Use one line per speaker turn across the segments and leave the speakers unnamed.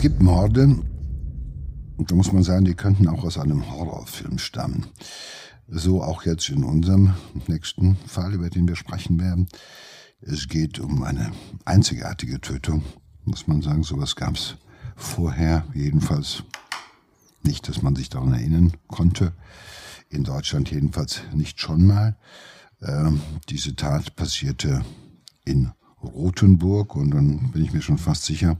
Es gibt Morde, da muss man sagen, die könnten auch aus einem Horrorfilm stammen. So auch jetzt in unserem nächsten Fall, über den wir sprechen werden. Es geht um eine einzigartige Tötung, muss man sagen. Sowas gab es vorher jedenfalls nicht, dass man sich daran erinnern konnte. In Deutschland jedenfalls nicht schon mal. Ähm, diese Tat passierte in Rothenburg und dann bin ich mir schon fast sicher,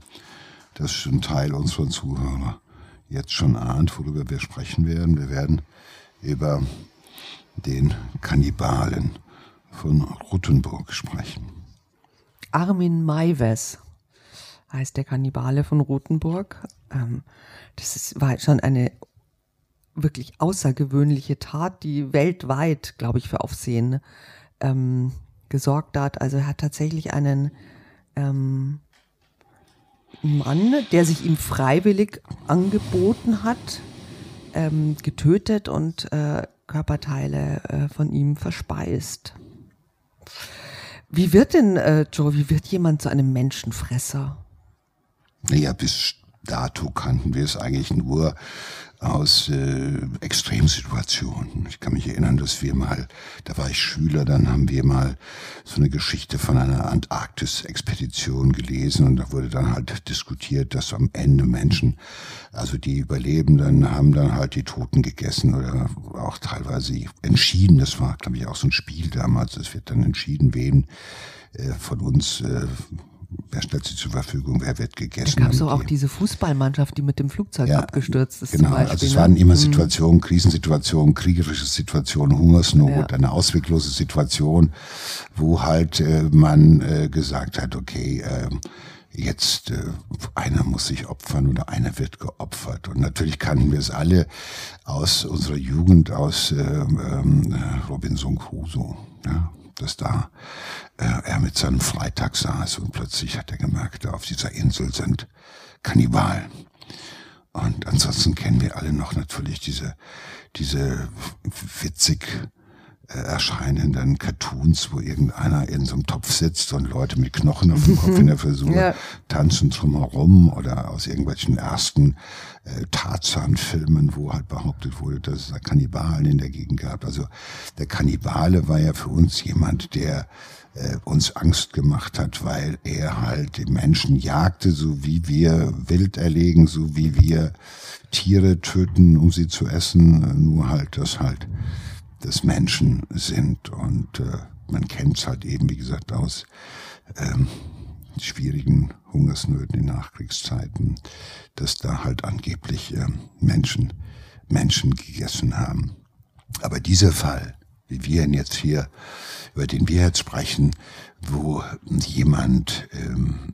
dass ein Teil unserer Zuhörer jetzt schon ahnt, worüber wir sprechen werden. Wir werden über den Kannibalen von Rothenburg sprechen.
Armin Maives heißt der Kannibale von Rothenburg. Ähm, das war schon eine wirklich außergewöhnliche Tat, die weltweit, glaube ich, für Aufsehen ähm, gesorgt hat. Also er hat tatsächlich einen ähm, Mann, der sich ihm freiwillig angeboten hat, ähm, getötet und äh, Körperteile äh, von ihm verspeist. Wie wird denn, äh, Joe, wie wird jemand zu einem Menschenfresser?
Naja, bis dato kannten wir es eigentlich nur aus äh, Extremsituationen. Ich kann mich erinnern, dass wir mal, da war ich Schüler, dann haben wir mal so eine Geschichte von einer Antarktis-Expedition gelesen und da wurde dann halt diskutiert, dass am Ende Menschen, also die Überlebenden haben dann halt die Toten gegessen oder auch teilweise entschieden, das war glaube ich auch so ein Spiel damals, es wird dann entschieden, wen äh, von uns äh, wer stellt sie zur Verfügung, wer wird gegessen.
Da gab es auch diese Fußballmannschaft, die mit dem Flugzeug ja, abgestürzt ist.
Genau, also es waren ne? immer mhm. Situationen, Krisensituationen, kriegerische Situationen, Hungersnot, ja. eine ausweglose Situation, wo halt äh, man äh, gesagt hat, okay, äh, jetzt äh, einer muss sich opfern oder einer wird geopfert. Und natürlich kannten wir es alle aus unserer Jugend, aus äh, ähm, Robinson Crusoe. Ja, dass da äh, er mit seinem Freitag saß und plötzlich hat er gemerkt, auf dieser Insel sind Kannibalen. Und ansonsten kennen wir alle noch natürlich diese, diese witzig äh, erscheinenden Cartoons, wo irgendeiner in so einem Topf sitzt und Leute mit Knochen auf dem Kopf in der Frisur ja. tanzen drumherum oder aus irgendwelchen ersten äh, Tarzan-Filmen, wo halt behauptet wurde, dass es da Kannibalen in der Gegend gab. Also der Kannibale war ja für uns jemand, der äh, uns Angst gemacht hat, weil er halt die Menschen jagte, so wie wir Wild erlegen, so wie wir Tiere töten, um sie zu essen, nur halt, dass halt des Menschen sind. Und äh, man kennt es halt eben, wie gesagt, aus ähm, schwierigen Hungersnöten in Nachkriegszeiten, dass da halt angeblich äh, Menschen Menschen gegessen haben. Aber dieser Fall, wie wir ihn jetzt hier, über den wir jetzt sprechen, wo jemand ähm,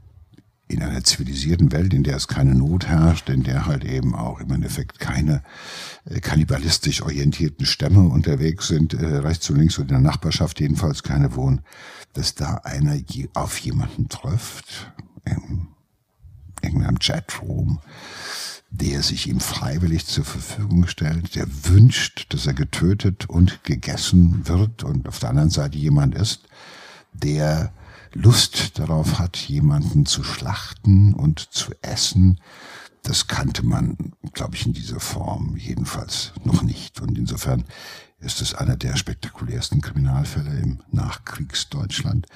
in einer zivilisierten Welt, in der es keine Not herrscht, in der halt eben auch im Endeffekt keine äh, kannibalistisch orientierten Stämme unterwegs sind, äh, rechts und links und in der Nachbarschaft jedenfalls keine wohnen, dass da einer auf jemanden trifft, in irgendeinem Chatroom, der sich ihm freiwillig zur Verfügung stellt, der wünscht, dass er getötet und gegessen wird und auf der anderen Seite jemand ist, der Lust darauf hat, jemanden zu schlachten und zu essen, das kannte man, glaube ich, in dieser Form jedenfalls noch nicht. Und insofern ist es einer der spektakulärsten Kriminalfälle im Nachkriegsdeutschland.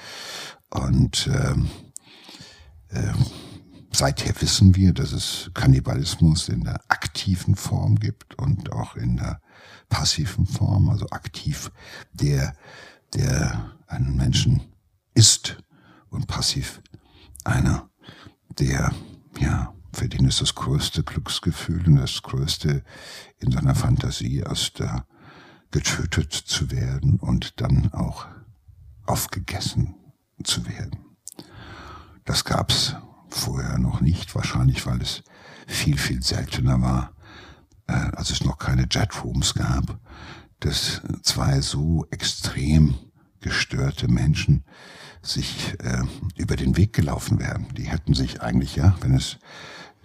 Und ähm, äh, seither wissen wir, dass es Kannibalismus in der aktiven Form gibt und auch in der passiven Form, also aktiv, der, der einen Menschen isst und passiv einer, der, ja, für den ist das größte Glücksgefühl und das größte in seiner Fantasie erst äh, getötet zu werden und dann auch aufgegessen zu werden. Das gab's vorher noch nicht, wahrscheinlich weil es viel, viel seltener war, äh, als es noch keine Jetrooms gab, dass zwei so extrem gestörte Menschen sich äh, über den Weg gelaufen wären. Die hätten sich eigentlich, ja, wenn es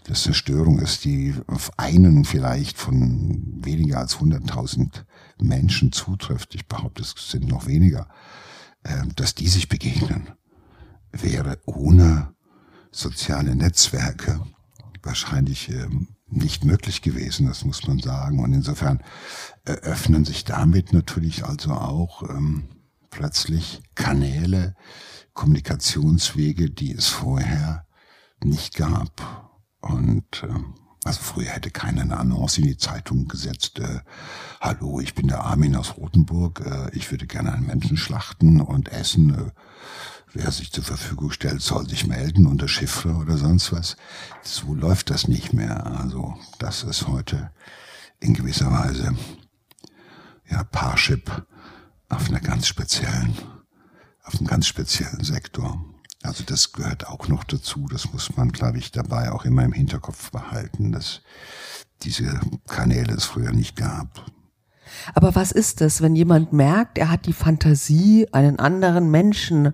das eine Störung ist, die auf einen vielleicht von weniger als 100.000 Menschen zutrifft, ich behaupte, es sind noch weniger, äh, dass die sich begegnen, wäre ohne soziale Netzwerke wahrscheinlich ähm, nicht möglich gewesen, das muss man sagen. Und insofern eröffnen sich damit natürlich also auch ähm, plötzlich Kanäle, Kommunikationswege, die es vorher nicht gab. Und äh, also früher hätte keiner eine Annonce in die Zeitung gesetzt, äh, hallo, ich bin der Armin aus Rothenburg, äh, ich würde gerne einen Menschen schlachten und essen. Äh, wer sich zur Verfügung stellt, soll sich melden unter Chiffre oder sonst was. So läuft das nicht mehr. Also das ist heute in gewisser Weise ja Parship auf einer ganz speziellen, auf einem ganz speziellen Sektor. Also das gehört auch noch dazu. Das muss man, glaube ich, dabei auch immer im Hinterkopf behalten, dass diese Kanäle es früher nicht gab.
Aber was ist es, wenn jemand merkt, er hat die Fantasie, einen anderen Menschen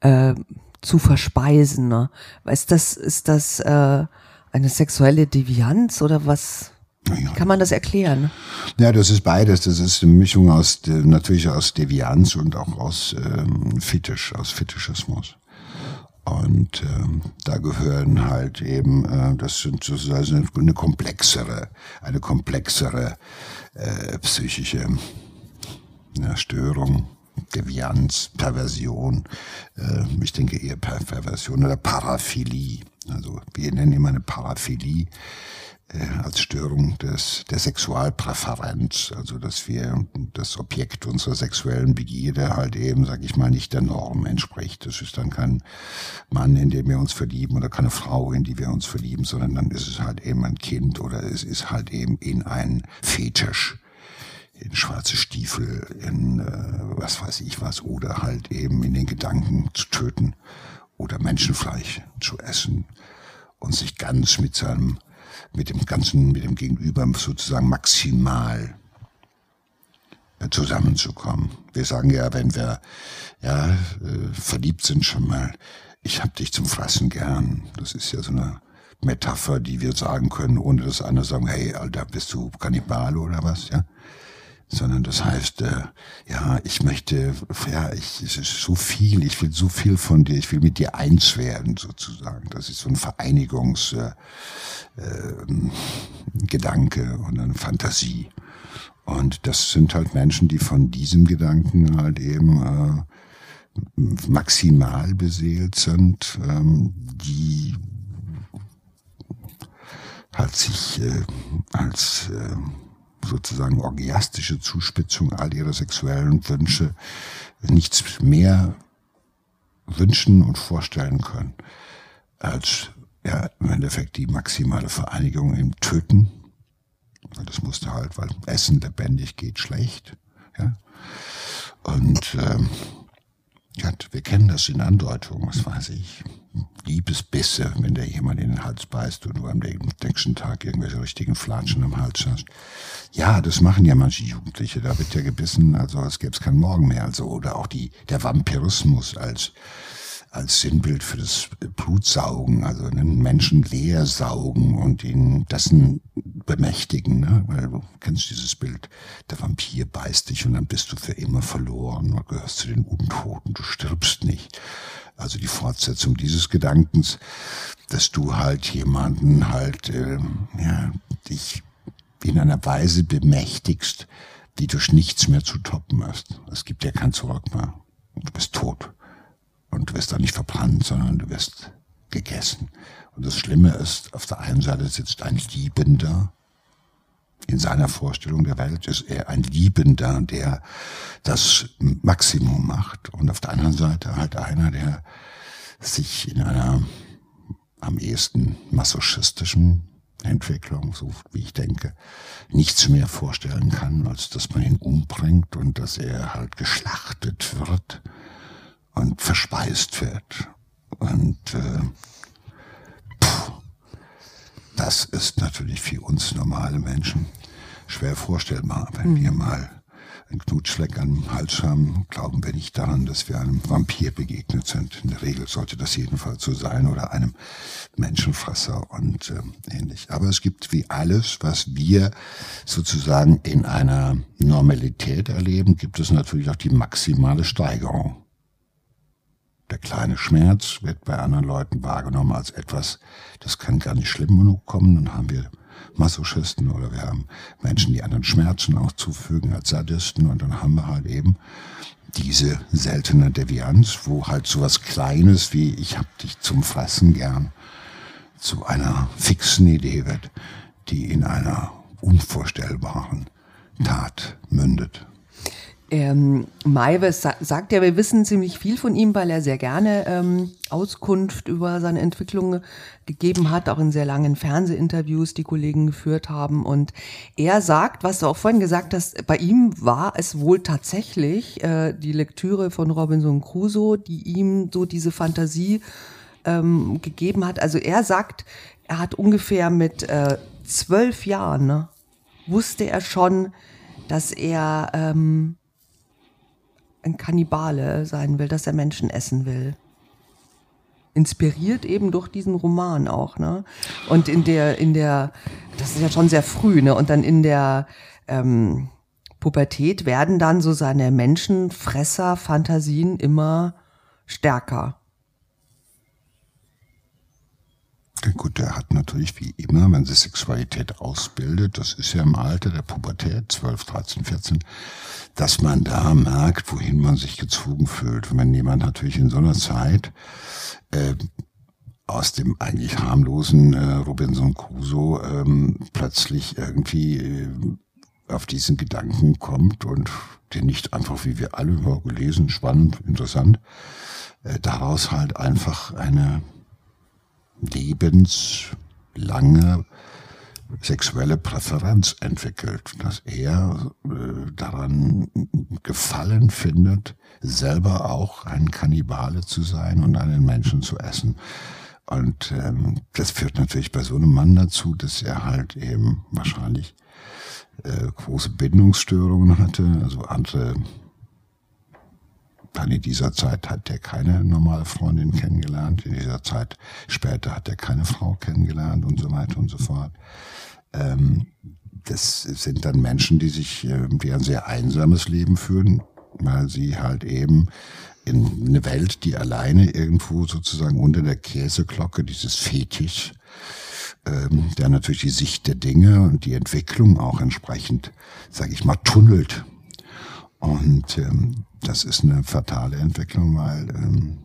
äh, zu verspeisen? Ne? Ist das, ist das äh, eine sexuelle Devianz oder was? Ja. Kann man das erklären?
Ja, das ist beides. Das ist eine Mischung aus natürlich aus Devianz und auch aus ähm, Fetisch, aus Fetischismus. Und ähm, da gehören halt eben, äh, das sind sozusagen eine komplexere, eine komplexere äh, psychische ja, Störung, Devianz, Perversion, äh, ich denke eher per Perversion oder Paraphilie. Also wir nennen immer eine Paraphilie äh, als Störung des, der Sexualpräferenz, also dass wir das Objekt unserer sexuellen Begierde halt eben, sag ich mal, nicht der Norm entspricht. Das ist dann kein Mann, in den wir uns verlieben oder keine Frau, in die wir uns verlieben, sondern dann ist es halt eben ein Kind oder es ist halt eben in ein Fetisch in schwarze Stiefel, in äh, was weiß ich was, oder halt eben in den Gedanken zu töten oder Menschenfleisch zu essen und sich ganz mit seinem mit dem ganzen, mit dem Gegenüber sozusagen maximal zusammenzukommen. Wir sagen ja, wenn wir ja äh, verliebt sind schon mal, ich hab dich zum Fressen gern. Das ist ja so eine Metapher, die wir sagen können, ohne dass andere sagen, hey, Alter, bist du Kannibal oder was, ja? Sondern das heißt, äh, ja, ich möchte, ja, ich, es ist so viel, ich will so viel von dir, ich will mit dir eins werden, sozusagen. Das ist so ein Vereinigungsgedanke äh, äh, und eine Fantasie. Und das sind halt Menschen, die von diesem Gedanken halt eben äh, maximal beseelt sind, ähm, die halt sich äh, als äh, sozusagen orgiastische Zuspitzung all ihrer sexuellen Wünsche nichts mehr wünschen und vorstellen können, als ja, im Endeffekt die maximale Vereinigung im Töten. Das musste halt, weil Essen lebendig geht schlecht. Ja? Und ähm, ja, wir kennen das in Andeutungen, was weiß ich. Liebesbisse, wenn der jemand in den Hals beißt und du am nächsten Tag irgendwelche richtigen Flatschen am Hals hast. Ja, das machen ja manche Jugendliche, da wird ja gebissen, also als gäbe es keinen Morgen mehr. Also, oder auch die, der Vampirismus als, als Sinnbild für das Blutsaugen, also einen Menschen leer saugen und ihn dessen bemächtigen, ne? weil du kennst dieses Bild, der Vampir beißt dich und dann bist du für immer verloren, du gehörst zu den Untoten, du stirbst nicht. Also die Fortsetzung dieses Gedankens, dass du halt jemanden halt, äh, ja, dich in einer Weise bemächtigst, die durch nichts mehr zu toppen ist. Es gibt ja kein Zurück mehr. Du bist tot. Und du wirst da nicht verbrannt, sondern du wirst gegessen. Und das Schlimme ist, auf der einen Seite sitzt ein Liebender, in seiner Vorstellung der Welt ist er ein Liebender, der das Maximum macht. Und auf der anderen Seite halt einer, der sich in einer am ehesten masochistischen Entwicklung, so wie ich denke, nichts mehr vorstellen kann, als dass man ihn umbringt und dass er halt geschlachtet wird und verspeist wird. Und äh, puh, das ist natürlich für uns normale Menschen schwer vorstellbar. Wenn mhm. wir mal einen Knutschfleck am Hals haben, glauben wir nicht daran, dass wir einem Vampir begegnet sind. In der Regel sollte das jedenfalls so sein oder einem Menschenfresser und äh, ähnlich. Aber es gibt wie alles, was wir sozusagen in einer Normalität erleben, gibt es natürlich auch die maximale Steigerung. Der kleine Schmerz wird bei anderen Leuten wahrgenommen als etwas, das kann gar nicht schlimm genug kommen. Dann haben wir Masochisten oder wir haben Menschen, die anderen Schmerzen auch zufügen als Sadisten und dann haben wir halt eben diese seltene Devianz, wo halt so was Kleines wie ich hab dich zum Fressen gern zu einer fixen Idee wird, die in einer unvorstellbaren Tat mündet.
Ähm, Maives sa sagt ja, wir wissen ziemlich viel von ihm, weil er sehr gerne ähm, Auskunft über seine Entwicklung gegeben hat, auch in sehr langen Fernsehinterviews, die Kollegen geführt haben. Und er sagt, was du auch vorhin gesagt hast, bei ihm war es wohl tatsächlich äh, die Lektüre von Robinson Crusoe, die ihm so diese Fantasie ähm, gegeben hat. Also er sagt, er hat ungefähr mit äh, zwölf Jahren, ne, wusste er schon, dass er ähm, ein Kannibale sein will, dass er Menschen essen will. Inspiriert eben durch diesen Roman auch, ne? Und in der, in der, das ist ja schon sehr früh, ne? Und dann in der ähm, Pubertät werden dann so seine Menschenfresser-Fantasien immer stärker.
Gut, der hat natürlich wie immer, wenn sie Sexualität ausbildet, das ist ja im Alter der Pubertät, 12, 13, 14, dass man da merkt, wohin man sich gezwungen fühlt. Wenn jemand natürlich in so einer Zeit äh, aus dem eigentlich harmlosen äh, Robinson Crusoe ähm, plötzlich irgendwie äh, auf diesen Gedanken kommt und den nicht einfach wie wir alle gelesen, spannend, interessant, äh, daraus halt einfach eine lebenslange sexuelle Präferenz entwickelt, dass er äh, daran Gefallen findet, selber auch ein Kannibale zu sein und einen Menschen zu essen. Und ähm, das führt natürlich bei so einem Mann dazu, dass er halt eben wahrscheinlich äh, große Bindungsstörungen hatte, also andere dann in dieser Zeit hat er keine normale Freundin kennengelernt. In dieser Zeit später hat er keine Frau kennengelernt und so weiter und so fort. Ähm, das sind dann Menschen, die sich, äh, die ein sehr einsames Leben führen, weil sie halt eben in eine Welt, die alleine irgendwo sozusagen unter der Käseglocke dieses Fetisch, ähm, der natürlich die Sicht der Dinge und die Entwicklung auch entsprechend, sage ich mal, tunnelt. Und ähm, das ist eine fatale Entwicklung, weil ähm,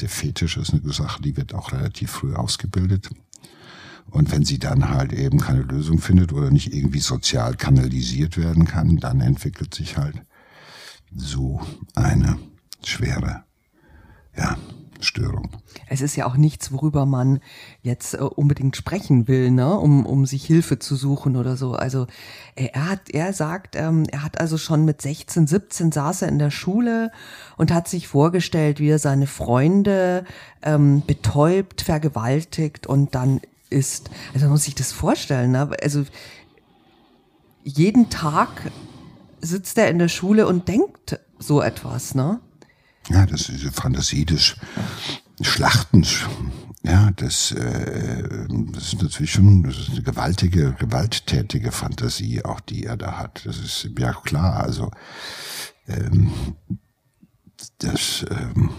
der Fetisch ist eine Sache, die wird auch relativ früh ausgebildet. Und wenn sie dann halt eben keine Lösung findet oder nicht irgendwie sozial kanalisiert werden kann, dann entwickelt sich halt so eine schwere, ja, Störung.
Es ist ja auch nichts, worüber man jetzt äh, unbedingt sprechen will, ne, um, um sich Hilfe zu suchen oder so. Also äh, er hat, er sagt, ähm, er hat also schon mit 16, 17 saß er in der Schule und hat sich vorgestellt, wie er seine Freunde ähm, betäubt, vergewaltigt und dann ist. Also man muss sich das vorstellen, ne? Also jeden Tag sitzt er in der Schule und denkt so etwas, ne?
Ja, das ist diese Fantasie des Schlachtens. Ja, das, äh, das ist natürlich schon das ist eine gewaltige, gewalttätige Fantasie, auch die er da hat. Das ist ja klar. Also ähm, das ähm,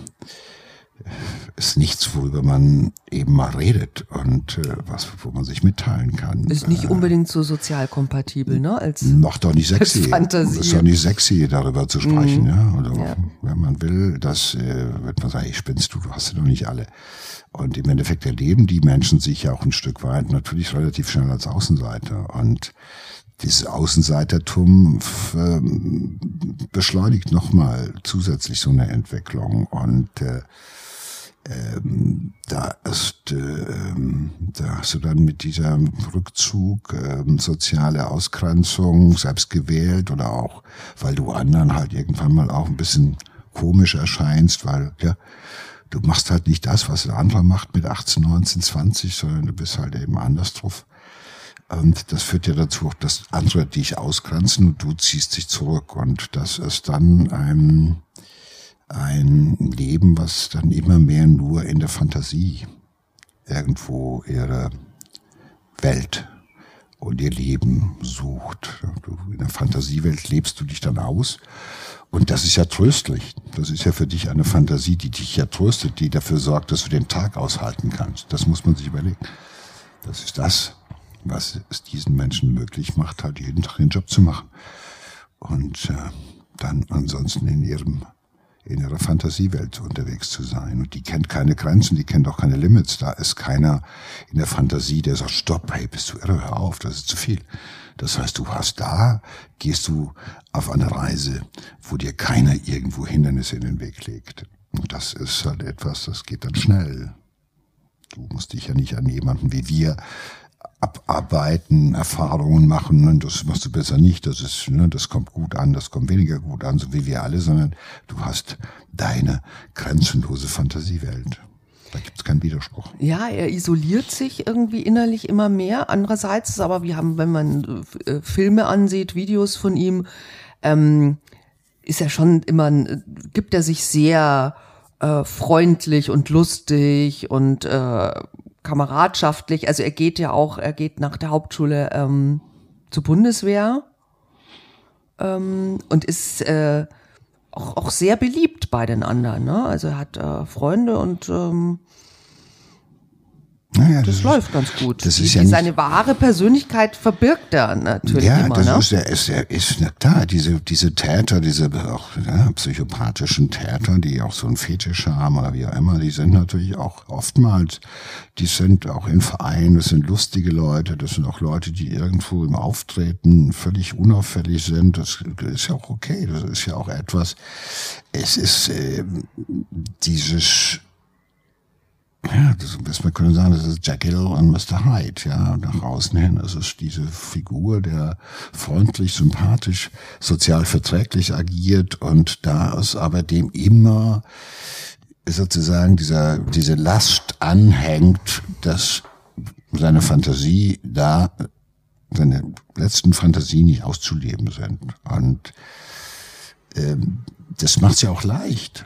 ist nichts, worüber man eben mal redet und äh, was, wo man sich mitteilen kann.
Ist nicht äh, unbedingt so sozial kompatibel, ne? Als
macht doch nicht sexy. Fantasie. Ist doch nicht sexy, darüber zu sprechen, mhm. ja. Also, ja. wenn man will, das äh, wird man sagen, ich spinnst du, du hast ja noch nicht alle. Und im Endeffekt erleben die Menschen sich ja auch ein Stück weit natürlich relativ schnell als Außenseiter und dieses Außenseitertum ähm, beschleunigt nochmal zusätzlich so eine Entwicklung und äh, ähm, da ist, ähm, da hast du dann mit diesem Rückzug, ähm, soziale Ausgrenzung, selbst gewählt oder auch, weil du anderen halt irgendwann mal auch ein bisschen komisch erscheinst, weil, ja, du machst halt nicht das, was der andere macht mit 18, 19, 20, sondern du bist halt eben anders drauf. Und das führt ja dazu, dass andere dich ausgrenzen und du ziehst dich zurück. Und das ist dann ein, ein Leben, was dann immer mehr nur in der Fantasie irgendwo ihre Welt und ihr Leben sucht. In der Fantasiewelt lebst du dich dann aus und das ist ja tröstlich. Das ist ja für dich eine Fantasie, die dich ja tröstet, die dafür sorgt, dass du den Tag aushalten kannst. Das muss man sich überlegen. Das ist das, was es diesen Menschen möglich macht, halt jeden Tag den Job zu machen. Und äh, dann ansonsten in ihrem in ihrer Fantasiewelt unterwegs zu sein. Und die kennt keine Grenzen, die kennt auch keine Limits. Da ist keiner in der Fantasie, der sagt, stopp, hey, bist du irre, hör auf, das ist zu viel. Das heißt, du hast da, gehst du auf eine Reise, wo dir keiner irgendwo Hindernisse in den Weg legt. Und das ist halt etwas, das geht dann schnell. Du musst dich ja nicht an jemanden wie wir abarbeiten, Erfahrungen machen, und das machst du besser nicht, das ist, ne, das kommt gut an, das kommt weniger gut an, so wie wir alle, sondern du hast deine grenzenlose Fantasiewelt. Da gibt es keinen Widerspruch.
Ja, er isoliert sich irgendwie innerlich immer mehr. Andererseits ist aber, wir haben, wenn man äh, Filme ansieht, Videos von ihm, ähm, ist er schon immer, gibt er sich sehr äh, freundlich und lustig und äh, kameradschaftlich. Also er geht ja auch, er geht nach der Hauptschule ähm, zur Bundeswehr ähm, und ist äh, auch, auch sehr beliebt bei den anderen. Ne? Also er hat äh, Freunde und ähm, naja, das, das läuft ganz gut.
Das ist die, ja
seine wahre Persönlichkeit verbirgt er natürlich ja, immer.
Ja,
das
ne? ist, er ist, ist na klar, diese, diese Täter, diese auch ja, psychopathischen Täter, die auch so einen Fetisch haben oder wie auch immer, die sind natürlich auch oftmals, die sind auch in Vereinen, das sind lustige Leute, das sind auch Leute, die irgendwo im Auftreten völlig unauffällig sind. Das ist ja auch okay, das ist ja auch etwas. Es ist äh, dieses ja, das, man könnte sagen, das ist Jekyll und Mr. Hyde, ja, nach außen hin. Es ist diese Figur, der freundlich, sympathisch, sozial verträglich agiert und da ist aber dem immer sozusagen dieser, diese Last anhängt, dass seine Fantasie da, seine letzten Fantasien nicht auszuleben sind. Und ähm, das macht's ja auch leicht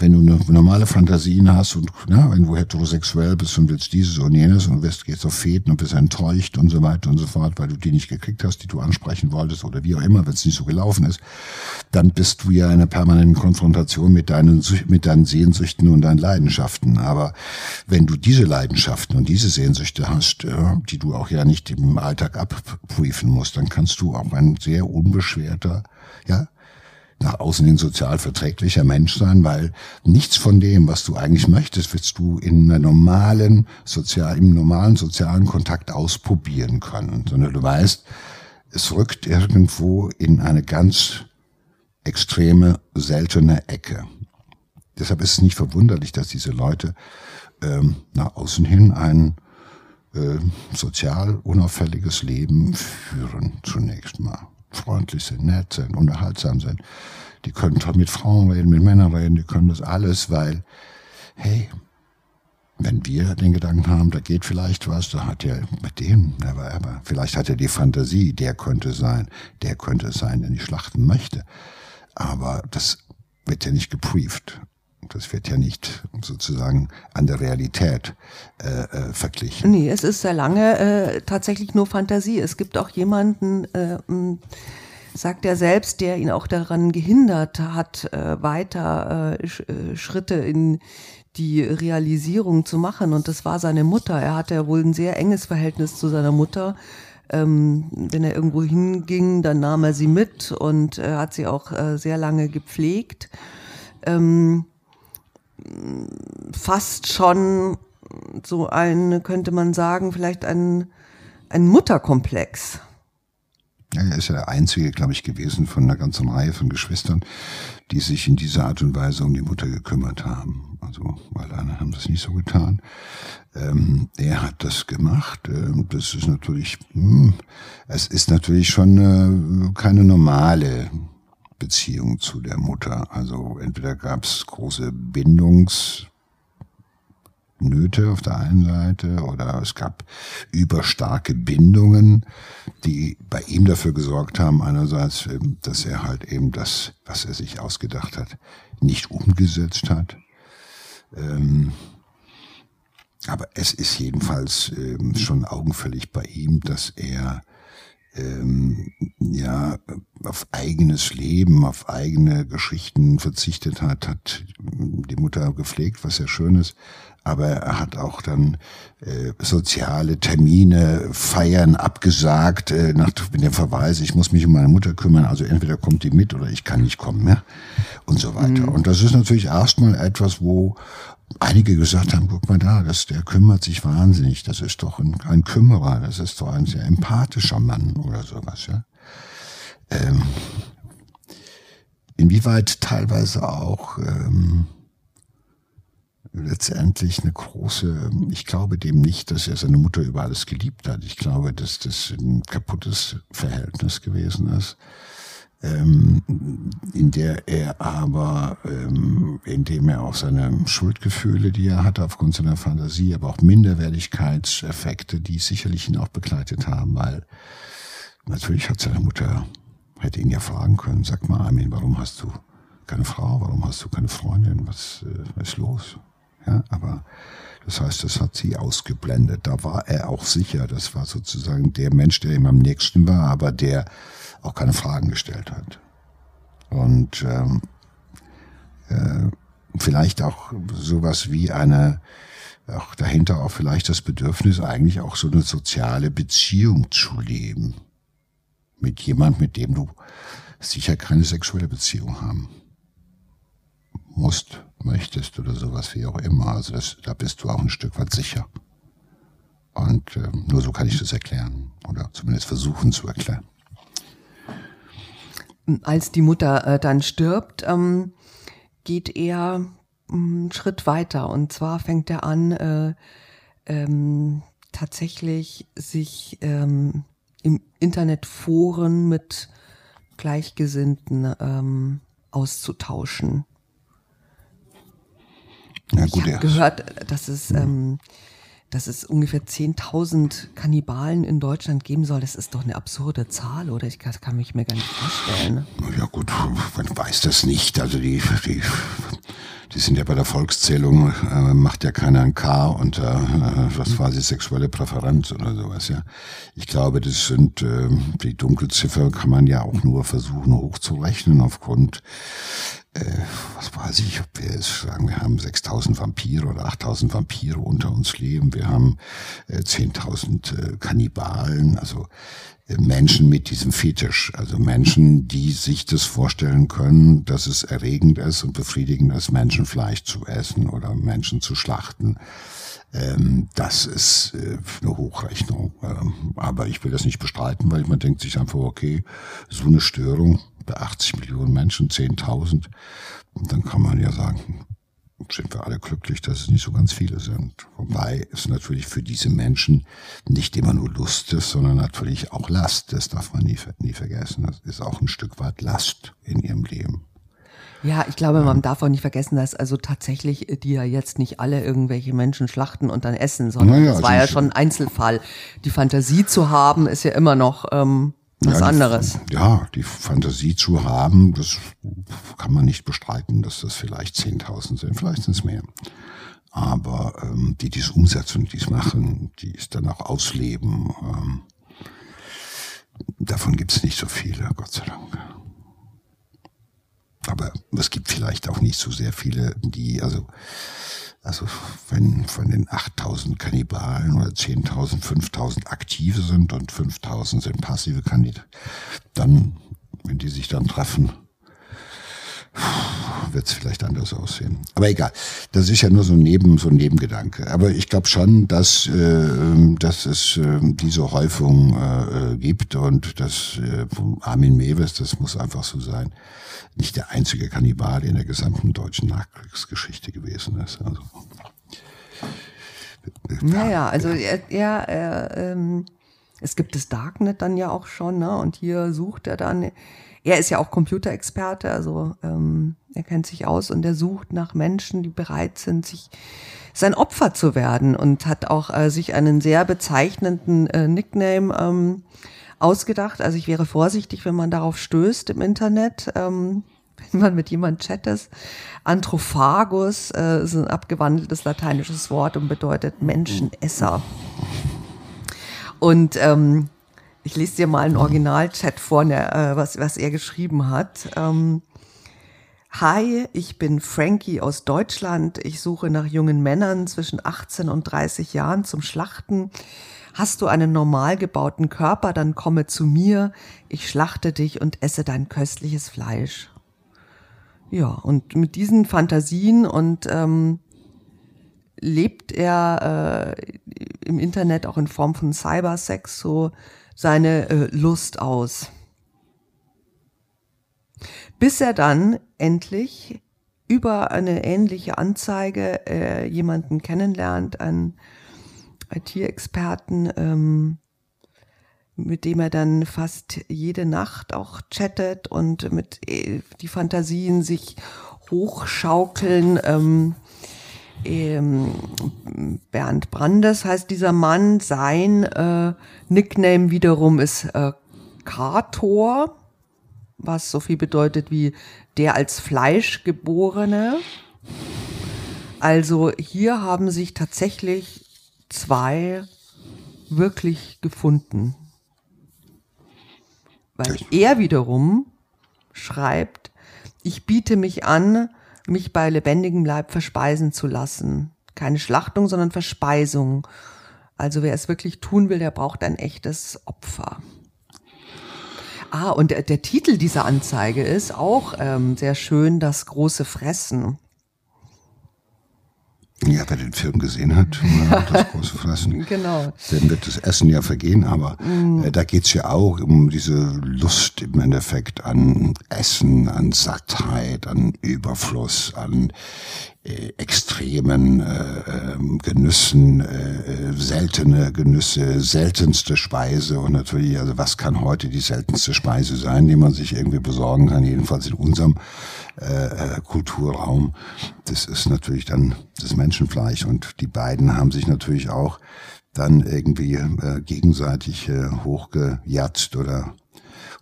wenn du eine normale Fantasien hast und na, wenn du heterosexuell bist und willst dieses und jenes und wirst gehst auf Fäden und bist enttäuscht und so weiter und so fort, weil du die nicht gekriegt hast, die du ansprechen wolltest oder wie auch immer, wenn es nicht so gelaufen ist, dann bist du ja in einer permanenten Konfrontation mit deinen mit deinen Sehnsüchten und deinen Leidenschaften. Aber wenn du diese Leidenschaften und diese Sehnsüchte hast, die du auch ja nicht im Alltag abprüfen musst, dann kannst du auch ein sehr unbeschwerter ja, nach außen hin sozial verträglicher Mensch sein, weil nichts von dem, was du eigentlich möchtest, wirst du in einer normalen sozial, im normalen sozialen Kontakt ausprobieren können, sondern du weißt, es rückt irgendwo in eine ganz extreme, seltene Ecke. Deshalb ist es nicht verwunderlich, dass diese Leute ähm, nach außen hin ein äh, sozial unauffälliges Leben führen, zunächst mal freundlich sind, nett sind, unterhaltsam sind. Die können mit Frauen reden, mit Männern reden, die können das alles, weil, hey, wenn wir den Gedanken haben, da geht vielleicht was, da hat er mit dem, aber, aber vielleicht hat er die Fantasie, der könnte sein, der könnte es sein, der nicht schlachten möchte. Aber das wird ja nicht geprüft. Das wird ja nicht sozusagen an der Realität äh, äh, verglichen.
Nee, es ist sehr lange äh, tatsächlich nur Fantasie. Es gibt auch jemanden, äh, sagt er selbst, der ihn auch daran gehindert hat, äh, weiter äh, äh, Schritte in die Realisierung zu machen. Und das war seine Mutter. Er hatte ja wohl ein sehr enges Verhältnis zu seiner Mutter. Ähm, wenn er irgendwo hinging, dann nahm er sie mit und äh, hat sie auch äh, sehr lange gepflegt. Ähm, fast schon so ein, könnte man sagen, vielleicht ein, ein Mutterkomplex.
Er ist ja der Einzige, glaube ich, gewesen von einer ganzen Reihe von Geschwistern, die sich in dieser Art und Weise um die Mutter gekümmert haben. Also, weil alle haben das nicht so getan. Ähm, er hat das gemacht. Ähm, das ist natürlich, hm, es ist natürlich schon äh, keine normale Beziehung zu der Mutter. Also entweder gab es große Bindungs Nöte auf der einen Seite oder es gab überstarke Bindungen, die bei ihm dafür gesorgt haben, einerseits, ähm, dass er halt eben das, was er sich ausgedacht hat, nicht umgesetzt hat. Ähm, aber es ist jedenfalls ähm, schon augenfällig bei ihm, dass er ähm, ja auf eigenes Leben, auf eigene Geschichten verzichtet hat, hat die Mutter gepflegt, was sehr schön ist. Aber er hat auch dann äh, soziale Termine, Feiern abgesagt, äh, nach mit dem Verweis, ich muss mich um meine Mutter kümmern, also entweder kommt die mit oder ich kann nicht kommen mehr und so weiter. Mhm. Und das ist natürlich erstmal etwas, wo einige gesagt haben, guck mal da, das, der kümmert sich wahnsinnig, das ist doch ein, ein Kümmerer, das ist doch ein sehr empathischer Mann oder sowas, ja. Ähm, inwieweit teilweise auch ähm, letztendlich eine große, ich glaube dem nicht, dass er seine Mutter über alles geliebt hat. Ich glaube, dass das ein kaputtes Verhältnis gewesen ist ähm, in der er aber, ähm, indem er auch seine Schuldgefühle, die er hatte aufgrund seiner Fantasie, aber auch Minderwertigkeitseffekte, die sicherlich ihn auch begleitet haben, weil natürlich hat seine Mutter, hätte ihn ja fragen können, sag mal Armin, warum hast du keine Frau, warum hast du keine Freundin, was, äh, was ist los? Ja, aber das heißt, das hat sie ausgeblendet. Da war er auch sicher. Das war sozusagen der Mensch, der ihm am nächsten war, aber der auch keine Fragen gestellt hat. Und ähm, äh, vielleicht auch sowas wie eine, auch dahinter auch vielleicht das Bedürfnis, eigentlich auch so eine soziale Beziehung zu leben. Mit jemand, mit dem du sicher keine sexuelle Beziehung haben musst, möchtest oder sowas wie auch immer. Also das, da bist du auch ein Stück weit sicher. Und äh, nur so kann ich das erklären oder zumindest versuchen zu erklären
als die Mutter äh, dann stirbt, ähm, geht er mm, einen Schritt weiter. Und zwar fängt er an, äh, ähm, tatsächlich sich ähm, im Internetforen mit Gleichgesinnten ähm, auszutauschen. Ja, gut, ich habe gehört, dass es ähm, dass es ungefähr 10.000 Kannibalen in Deutschland geben soll, das ist doch eine absurde Zahl, oder? Ich kann, kann mich mir gar nicht vorstellen.
Ja gut, man weiß das nicht. Also die, die, die sind ja bei der Volkszählung, äh, macht ja keiner ein K unter, äh, was war sie, sexuelle Präferenz oder sowas, ja. Ich glaube, das sind, äh, die Dunkelziffer kann man ja auch nur versuchen hochzurechnen aufgrund äh, was weiß ich, ob wir jetzt sagen, wir haben 6000 Vampire oder 8000 Vampire unter uns leben, wir haben äh, 10.000 äh, Kannibalen, also äh, Menschen mit diesem Fetisch, also Menschen, die sich das vorstellen können, dass es erregend ist und befriedigend ist, Menschenfleisch zu essen oder Menschen zu schlachten. Ähm, das ist äh, eine Hochrechnung. Ähm, aber ich will das nicht bestreiten, weil man denkt sich einfach, okay, so eine Störung, bei 80 Millionen Menschen, 10.000, dann kann man ja sagen, sind wir alle glücklich, dass es nicht so ganz viele sind. Wobei es natürlich für diese Menschen nicht immer nur Lust ist, sondern natürlich auch Last. Das darf man nie, nie vergessen. Das ist auch ein Stück weit Last in ihrem Leben.
Ja, ich glaube, man darf auch nicht vergessen, dass also tatsächlich die ja jetzt nicht alle irgendwelche Menschen schlachten und dann essen, sondern naja, das war ja schon ein Einzelfall. Die Fantasie zu haben, ist ja immer noch ähm, was
ja,
anderes.
Die, ja, die Fantasie zu haben, das kann man nicht bestreiten, dass das vielleicht 10.000 sind, vielleicht sind es mehr. Aber ähm, die dies umsetzen, die es machen, die es dann auch ausleben, ähm, davon gibt es nicht so viele, Gott sei Dank. Aber es gibt vielleicht auch nicht so sehr viele, die, also also wenn von den 8000 Kannibalen oder 10.000, 5000 aktive sind und 5000 sind passive Kandidaten, dann, wenn die sich dann treffen, wird es vielleicht anders aussehen. Aber egal, das ist ja nur so ein, Neben, so ein Nebengedanke. Aber ich glaube schon, dass, äh, dass es äh, diese Häufung äh, äh, gibt und dass äh, Armin Mewes, das muss einfach so sein, nicht der einzige Kannibale in der gesamten deutschen Nachkriegsgeschichte gewesen ist. Also,
naja, also er, er, er ähm, es gibt das Darknet dann ja auch schon, ne? Und hier sucht er dann. Er ist ja auch Computerexperte, also ähm, er kennt sich aus und er sucht nach Menschen, die bereit sind, sich sein Opfer zu werden und hat auch äh, sich einen sehr bezeichnenden äh, Nickname ähm, ausgedacht. Also ich wäre vorsichtig, wenn man darauf stößt im Internet, ähm, wenn man mit jemandem chattet. Anthrophagus äh, ist ein abgewandeltes lateinisches Wort und bedeutet Menschenesser. Und ähm, Ich lese dir mal einen Originalchat vor, äh, was, was er geschrieben hat. Ähm, Hi, ich bin Frankie aus Deutschland. Ich suche nach jungen Männern zwischen 18 und 30 Jahren zum Schlachten. Hast du einen normal gebauten Körper, dann komme zu mir. Ich schlachte dich und esse dein köstliches Fleisch. Ja, und mit diesen Fantasien und ähm, lebt er äh, im Internet auch in Form von Cybersex so seine äh, Lust aus bis er dann endlich über eine ähnliche Anzeige äh, jemanden kennenlernt, einen IT-Experten, ähm, mit dem er dann fast jede Nacht auch chattet und mit äh, die Fantasien sich hochschaukeln. Ähm, ähm, Bernd Brandes heißt dieser Mann. Sein äh, Nickname wiederum ist äh, Kator was so viel bedeutet wie der als Fleischgeborene. Also hier haben sich tatsächlich zwei wirklich gefunden. Weil er wiederum schreibt, ich biete mich an, mich bei lebendigem Leib verspeisen zu lassen. Keine Schlachtung, sondern Verspeisung. Also wer es wirklich tun will, der braucht ein echtes Opfer. Ah, und der, der Titel dieser Anzeige ist auch ähm, sehr schön, das große Fressen.
Ja, wer den Film gesehen hat, das große Fressen,
genau.
dann wird das Essen ja vergehen, aber mm. äh, da geht's ja auch um diese Lust im Endeffekt an Essen, an Sattheit, an Überfluss, an äh, extremen äh, ähm, Genüssen, äh, seltene Genüsse, seltenste Speise und natürlich, also was kann heute die seltenste Speise sein, die man sich irgendwie besorgen kann, jedenfalls in unserem äh, äh, Kulturraum. Das ist natürlich dann das Menschenfleisch und die beiden haben sich natürlich auch dann irgendwie äh, gegenseitig äh, hochgejatzt oder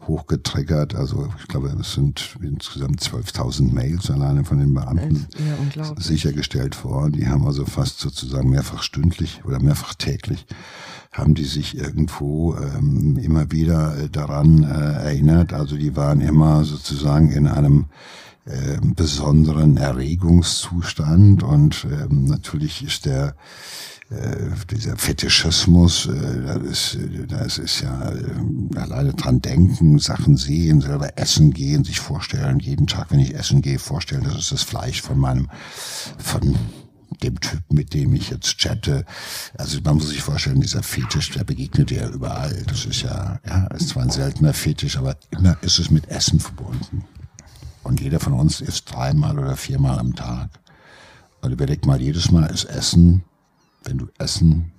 hochgetriggert. Also ich glaube, es sind insgesamt 12.000 Mails alleine von den Beamten ja, sichergestellt worden. Die haben also fast sozusagen mehrfach stündlich oder mehrfach täglich haben die sich irgendwo ähm, immer wieder äh, daran äh, erinnert. Also die waren immer sozusagen in einem äh, besonderen Erregungszustand und ähm, natürlich ist der äh, dieser Fetischismus, äh, das ist, das ist ja äh, alleine dran denken, Sachen sehen, selber essen gehen, sich vorstellen, jeden Tag, wenn ich essen gehe, vorstellen, das ist das Fleisch von meinem, von dem Typ, mit dem ich jetzt chatte. Also man muss sich vorstellen, dieser Fetisch, der begegnet ja überall. Das ist ja, ja, ist zwar ein seltener Fetisch, aber immer ist es mit Essen verbunden. Und jeder von uns isst dreimal oder viermal am Tag. Und überleg mal, jedes Mal ist Essen wenn du essen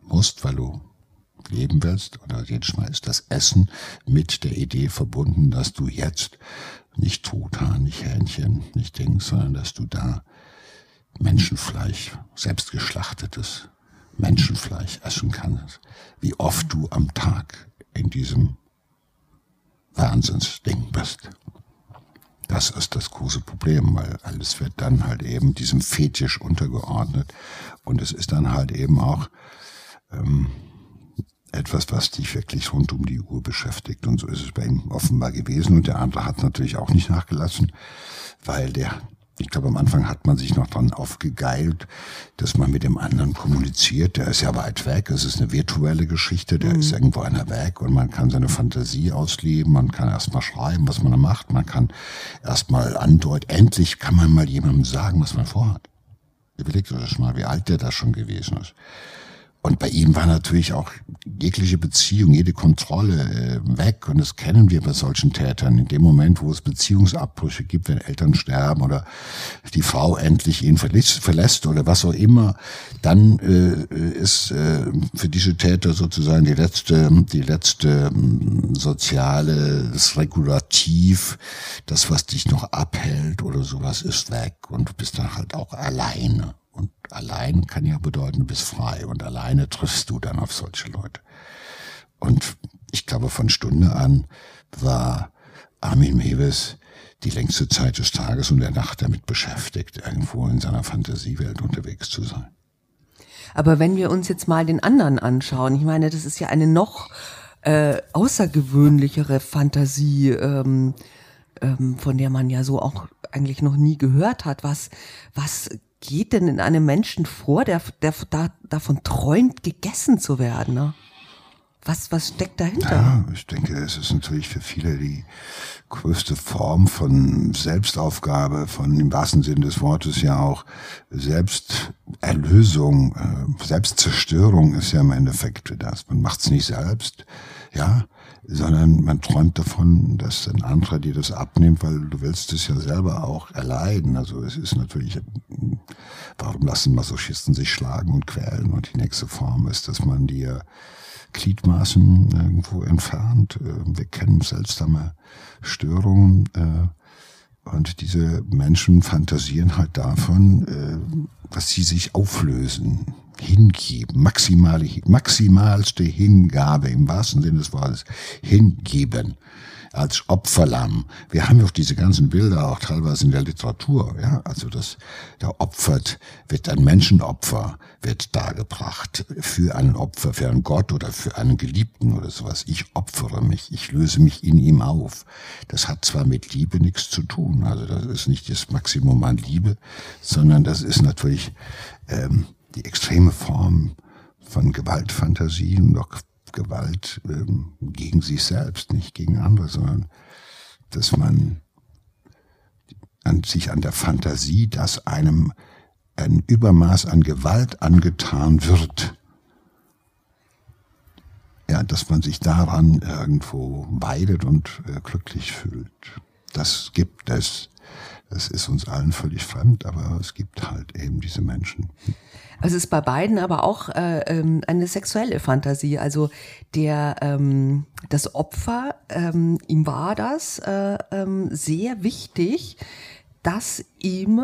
musst, weil du leben willst, oder jedes Mal ist das Essen mit der Idee verbunden, dass du jetzt nicht Truthahn, nicht Hähnchen, nicht Dings, sondern dass du da Menschenfleisch, selbst geschlachtetes Menschenfleisch essen kannst. Wie oft du am Tag in diesem Wahnsinnsding bist. Das ist das große Problem, weil alles wird dann halt eben diesem Fetisch untergeordnet. Und es ist dann halt eben auch ähm, etwas, was dich wirklich rund um die Uhr beschäftigt. Und so ist es bei ihm offenbar gewesen. Und der andere hat natürlich auch nicht nachgelassen, weil der ich glaube, am Anfang hat man sich noch dran aufgegeilt, dass man mit dem anderen kommuniziert. Der ist ja weit weg. Es ist eine virtuelle Geschichte. Der mhm. ist irgendwo einer weg und man kann seine Fantasie ausleben. Man kann erstmal schreiben, was man da macht. Man kann erstmal andeuten. Endlich kann man mal jemandem sagen, was man vorhat. Überlegt euch das mal, wie alt der da schon gewesen ist. Und bei ihm war natürlich auch jegliche Beziehung, jede Kontrolle äh, weg. Und das kennen wir bei solchen Tätern. In dem Moment, wo es Beziehungsabbrüche gibt, wenn Eltern sterben oder die Frau endlich ihn verlässt oder was auch immer, dann äh, ist äh, für diese Täter sozusagen die letzte, die letzte äh, soziale, das Regulativ, das, was dich noch abhält oder sowas, ist weg. Und du bist dann halt auch alleine. Und allein kann ja bedeuten, du bist frei und alleine triffst du dann auf solche Leute. Und ich glaube, von Stunde an war Armin Mewes die längste Zeit des Tages und der Nacht damit beschäftigt, irgendwo in seiner Fantasiewelt unterwegs zu sein.
Aber wenn wir uns jetzt mal den anderen anschauen, ich meine, das ist ja eine noch äh, außergewöhnlichere Fantasie, ähm, ähm, von der man ja so auch eigentlich noch nie gehört hat. Was, was geht denn in einem Menschen vor, der, der da, davon träumt, gegessen zu werden? Ne? Was, was steckt dahinter?
Ja, ich denke, es ist natürlich für viele die größte Form von Selbstaufgabe, von im wahrsten Sinne des Wortes ja auch Selbsterlösung, äh, Selbstzerstörung ist ja im Endeffekt das. Man macht es nicht selbst, ja, sondern man träumt davon, dass ein anderer dir das abnimmt, weil du willst es ja selber auch erleiden. Also es ist natürlich, warum lassen Masochisten sich schlagen und quälen? Und die nächste Form ist, dass man dir Gliedmaßen irgendwo entfernt. Äh, wir kennen seltsame Störungen. Äh, und diese Menschen fantasieren halt davon, dass äh, sie sich auflösen, hingeben, maximale, maximalste Hingabe im wahrsten Sinne des Wortes, hingeben als Opferlamm. Wir haben auch diese ganzen Bilder auch teilweise in der Literatur, ja, also das, da opfert, wird ein Menschenopfer, wird dargebracht für einen Opfer, für einen Gott oder für einen Geliebten oder sowas. Ich opfere mich, ich löse mich in ihm auf. Das hat zwar mit Liebe nichts zu tun, also das ist nicht das Maximum an Liebe, sondern das ist natürlich ähm, die extreme Form von Gewaltfantasien und auch Gewalt ähm, gegen sich selbst, nicht gegen andere, sondern dass man an sich an der Fantasie, dass einem ein Übermaß an Gewalt angetan wird, ja, dass man sich daran irgendwo weidet und äh, glücklich fühlt. Das gibt es. Das ist uns allen völlig fremd, aber es gibt halt eben diese Menschen.
Also es ist bei beiden aber auch äh, ähm, eine sexuelle Fantasie. Also der ähm, das Opfer, ähm, ihm war das äh, ähm, sehr wichtig, dass ihm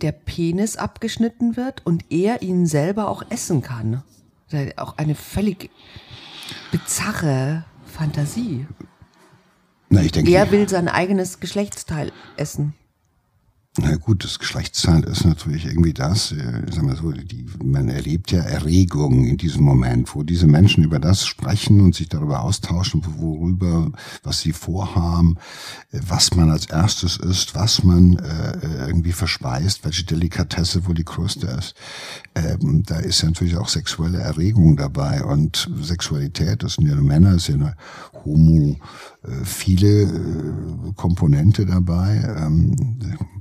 der Penis abgeschnitten wird und er ihn selber auch essen kann. Auch eine völlig bizarre Fantasie.
Na, ich denke,
er will sein eigenes Geschlechtsteil essen.
Na gut, das Geschlechtsteil ist natürlich irgendwie das, äh, sagen wir so, die, man erlebt ja Erregung in diesem Moment, wo diese Menschen über das sprechen und sich darüber austauschen, worüber, was sie vorhaben, äh, was man als erstes isst, was man äh, irgendwie verspeist, welche Delikatesse wohl die größte ist. Ähm, da ist ja natürlich auch sexuelle Erregung dabei und Sexualität, das sind ja Männer, ist ja eine homo äh, viele äh, Komponente dabei. Ähm,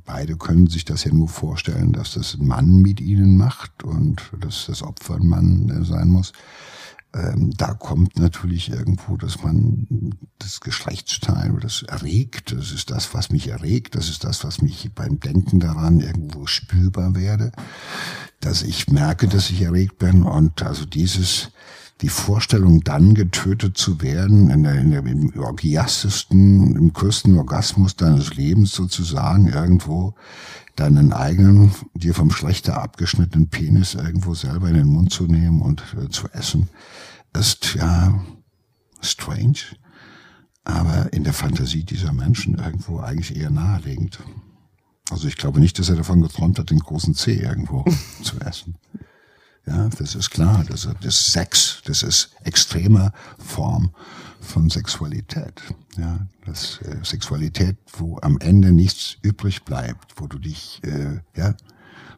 beide können sich das ja nur vorstellen, dass das ein Mann mit ihnen macht und dass das Opfer ein Mann äh, sein muss. Ähm, da kommt natürlich irgendwo, dass man das Geschlechtsteil oder das erregt, das ist das, was mich erregt, das ist das, was mich beim Denken daran irgendwo spürbar werde, dass ich merke, dass ich erregt bin. Und also dieses die Vorstellung, dann getötet zu werden, in der, in der, im orgiastischsten, im größten Orgasmus deines Lebens sozusagen, irgendwo deinen eigenen, dir vom Schlechter abgeschnittenen Penis irgendwo selber in den Mund zu nehmen und äh, zu essen, ist ja strange, aber in der Fantasie dieser Menschen irgendwo eigentlich eher naheliegend. Also ich glaube nicht, dass er davon geträumt hat, den großen C irgendwo zu essen. Ja, das ist klar. Das, das ist Sex, das ist extreme Form von Sexualität. Ja, das äh, Sexualität, wo am Ende nichts übrig bleibt, wo du dich, äh, ja,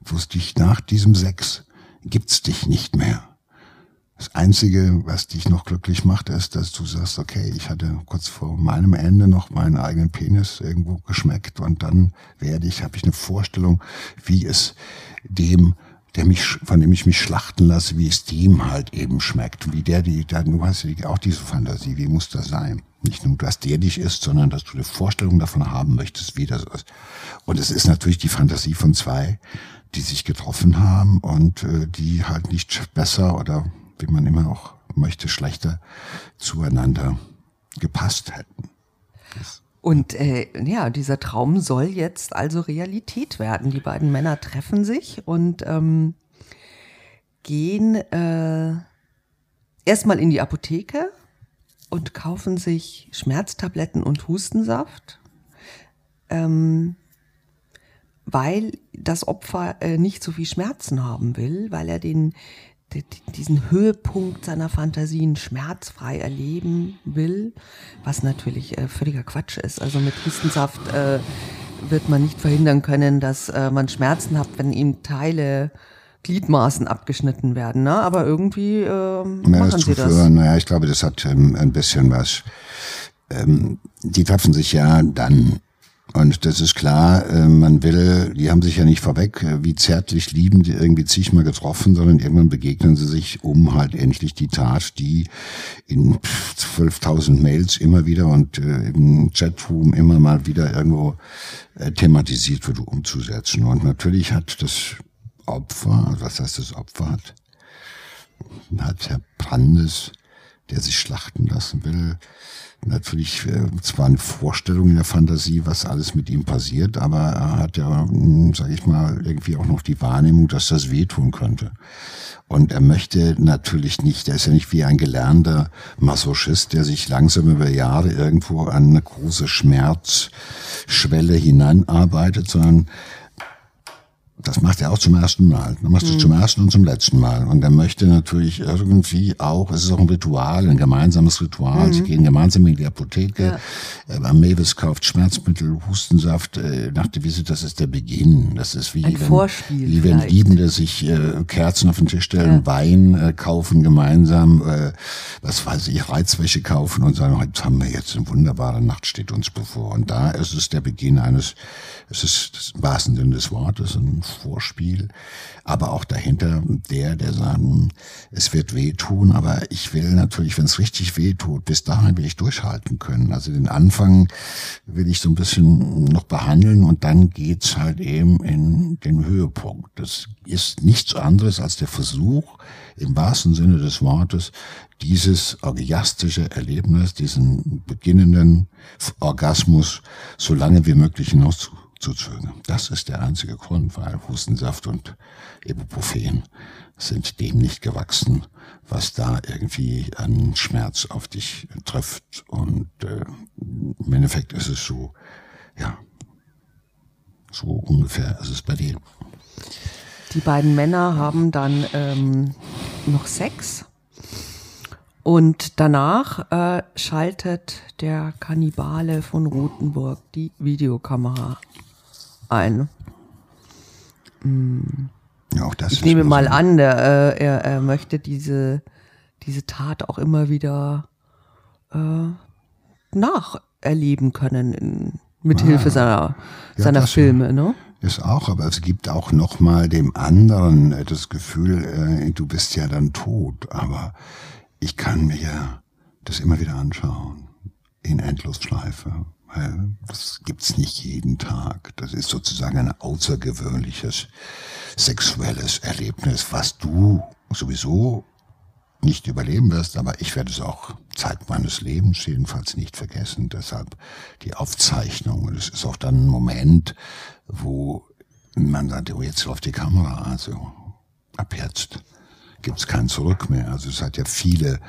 wo es dich nach diesem Sex gibt's dich nicht mehr. Das Einzige, was dich noch glücklich macht, ist, dass du sagst, okay, ich hatte kurz vor meinem Ende noch meinen eigenen Penis irgendwo geschmeckt und dann werde ich, habe ich eine Vorstellung, wie es dem der mich, von dem ich mich schlachten lasse, wie es dem halt eben schmeckt. Wie der, die, der, du hast ja auch diese Fantasie, wie muss das sein? Nicht nur, dass der dich isst, sondern dass du eine Vorstellung davon haben möchtest, wie das ist. Und es ist natürlich die Fantasie von zwei, die sich getroffen haben und äh, die halt nicht besser oder wie man immer auch möchte, schlechter zueinander gepasst hätten.
Das und äh, ja, dieser Traum soll jetzt also Realität werden. Die beiden Männer treffen sich und ähm, gehen äh, erstmal in die Apotheke und kaufen sich Schmerztabletten und Hustensaft, ähm, weil das Opfer äh, nicht so viel Schmerzen haben will, weil er den diesen Höhepunkt seiner Fantasien schmerzfrei erleben will, was natürlich äh, völliger Quatsch ist. Also mit Hustensaft äh, wird man nicht verhindern können, dass äh, man Schmerzen hat, wenn ihm Teile Gliedmaßen abgeschnitten werden. Ne? Aber irgendwie äh, machen das sie das.
Naja, ich glaube, das hat ähm, ein bisschen was. Ähm, die treffen sich ja dann und das ist klar, äh, man will, die haben sich ja nicht vorweg, äh, wie zärtlich liebend irgendwie zigmal getroffen, sondern irgendwann begegnen sie sich, um halt endlich die Tat, die in 12.000 Mails immer wieder und äh, im Chatroom immer mal wieder irgendwo thematisiert wird, umzusetzen. Und natürlich hat das Opfer, also was heißt das Opfer hat, hat Herr Brandes, der sich schlachten lassen will, natürlich äh, zwar eine Vorstellung in der Fantasie, was alles mit ihm passiert, aber er hat ja, hm, sage ich mal, irgendwie auch noch die Wahrnehmung, dass das wehtun könnte. Und er möchte natürlich nicht, er ist ja nicht wie ein gelernter Masochist, der sich langsam über Jahre irgendwo an eine große Schmerzschwelle hineinarbeitet, sondern das macht er auch zum ersten Mal. Er macht es mhm. zum ersten und zum letzten Mal. Und er möchte natürlich irgendwie auch, es ist auch ein Ritual, ein gemeinsames Ritual. Mhm. Sie gehen gemeinsam in die Apotheke. Ja. Äh, Mavis kauft Schmerzmittel, Hustensaft. Äh, nach der Visite, das ist der Beginn. Das ist wie,
ein wenn, Vorspiel
wie wenn Liebende sich äh, Kerzen auf den Tisch stellen, ja. Wein äh, kaufen gemeinsam, äh, was weiß ich, Reizwäsche kaufen und sagen, heute haben wir jetzt eine wunderbare Nacht steht uns bevor. Und da ist es der Beginn eines, es ist das im wahrsten Sinne des Wortes, ein Vorspiel, aber auch dahinter der, der sagt, es wird wehtun, aber ich will natürlich, wenn es richtig wehtut, bis dahin will ich durchhalten können. Also den Anfang will ich so ein bisschen noch behandeln und dann geht's halt eben in den Höhepunkt. Das ist nichts anderes als der Versuch, im wahrsten Sinne des Wortes, dieses orgiastische Erlebnis, diesen beginnenden Orgasmus so lange wie möglich hinaus zu zögern. Das ist der einzige Grund, weil Hustensaft und Ibuprofen sind dem nicht gewachsen, was da irgendwie an Schmerz auf dich trifft. Und äh, im Endeffekt ist es so, ja, so ungefähr ist es bei denen.
Die beiden Männer haben dann ähm, noch Sex und danach äh, schaltet der Kannibale von Rothenburg die Videokamera ein. Hm. Ja, auch das ich nehme mal so. an, der, äh, er, er möchte diese, diese Tat auch immer wieder äh, nacherleben können in, mit ah, Hilfe seiner, ja, seiner Filme. Ne?
Ist auch, aber es gibt auch noch mal dem anderen äh, das Gefühl, äh, du bist ja dann tot, aber ich kann mir das immer wieder anschauen in Endlosschleife. Das gibt's nicht jeden Tag. Das ist sozusagen ein außergewöhnliches sexuelles Erlebnis, was du sowieso nicht überleben wirst, aber ich werde es auch Zeit meines Lebens jedenfalls nicht vergessen. Deshalb die Aufzeichnung. Und es ist auch dann ein Moment, wo man sagt, oh, jetzt läuft die Kamera, also ab jetzt gibt es kein Zurück mehr. Also es hat ja viele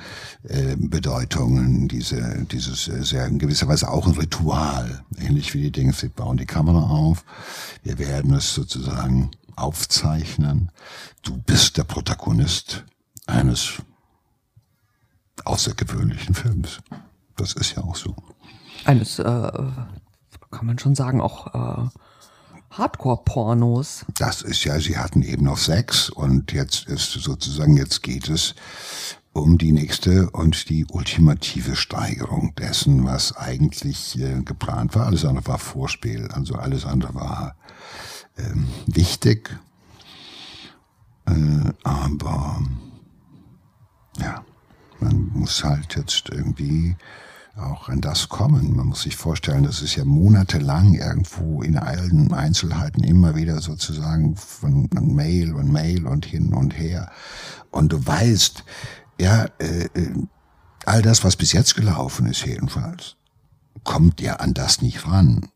äh, Bedeutungen, diese, dieses äh, sehr in gewisser Weise auch ein Ritual. Ähnlich wie die Dinge, sie bauen die Kamera auf, wir werden es sozusagen aufzeichnen. Du bist der Protagonist eines außergewöhnlichen Films. Das ist ja auch so.
Eines, äh, kann man schon sagen, auch äh, Hardcore-Pornos.
Das ist ja, sie hatten eben noch Sex und jetzt ist sozusagen, jetzt geht es um die nächste und die ultimative Steigerung dessen, was eigentlich äh, geplant war. Alles andere war Vorspiel, also alles andere war ähm, wichtig, äh, aber ja, man muss halt jetzt irgendwie auch an das kommen. Man muss sich vorstellen, das ist ja monatelang irgendwo in allen Einzelheiten immer wieder sozusagen von Mail und Mail und hin und her. Und du weißt, ja, äh, äh, all das, was bis jetzt gelaufen ist jedenfalls, kommt ja an das nicht ran.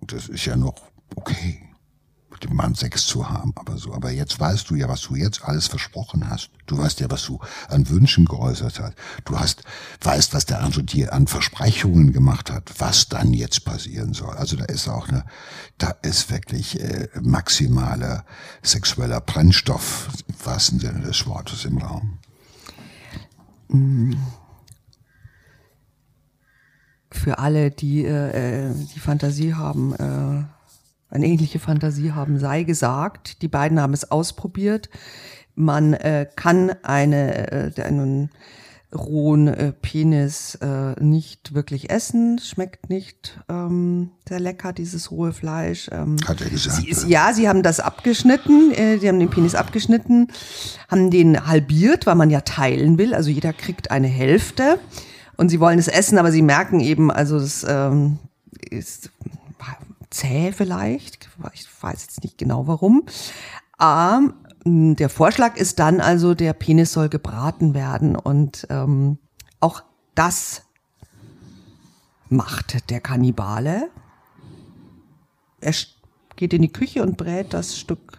Das ist ja noch okay. Mit dem Mann Sex zu haben, aber so. Aber jetzt weißt du ja, was du jetzt alles versprochen hast. Du weißt ja, was du an Wünschen geäußert hast. Du hast, weißt, was der andere dir an Versprechungen gemacht hat, was dann jetzt passieren soll. Also da ist auch eine, da ist wirklich äh, maximaler sexueller Brennstoff im wahrsten Sinne des Wortes im Raum.
Für alle, die äh, äh die Fantasie haben, äh, eine ähnliche Fantasie haben, sei gesagt. Die beiden haben es ausprobiert. Man äh, kann eine, äh, einen rohen äh, Penis äh, nicht wirklich essen. Schmeckt nicht ähm, sehr lecker, dieses rohe Fleisch. Ähm,
Hat er gesagt.
Sie ist, ja, sie haben das abgeschnitten. Äh, sie haben den Penis abgeschnitten, haben den halbiert, weil man ja teilen will. Also jeder kriegt eine Hälfte. Und sie wollen es essen, aber sie merken eben, also das ähm, ist zäh vielleicht. Ich weiß jetzt nicht genau warum. Ähm, der Vorschlag ist dann also, der Penis soll gebraten werden und ähm, auch das macht der Kannibale. Er geht in die Küche und brät das Stück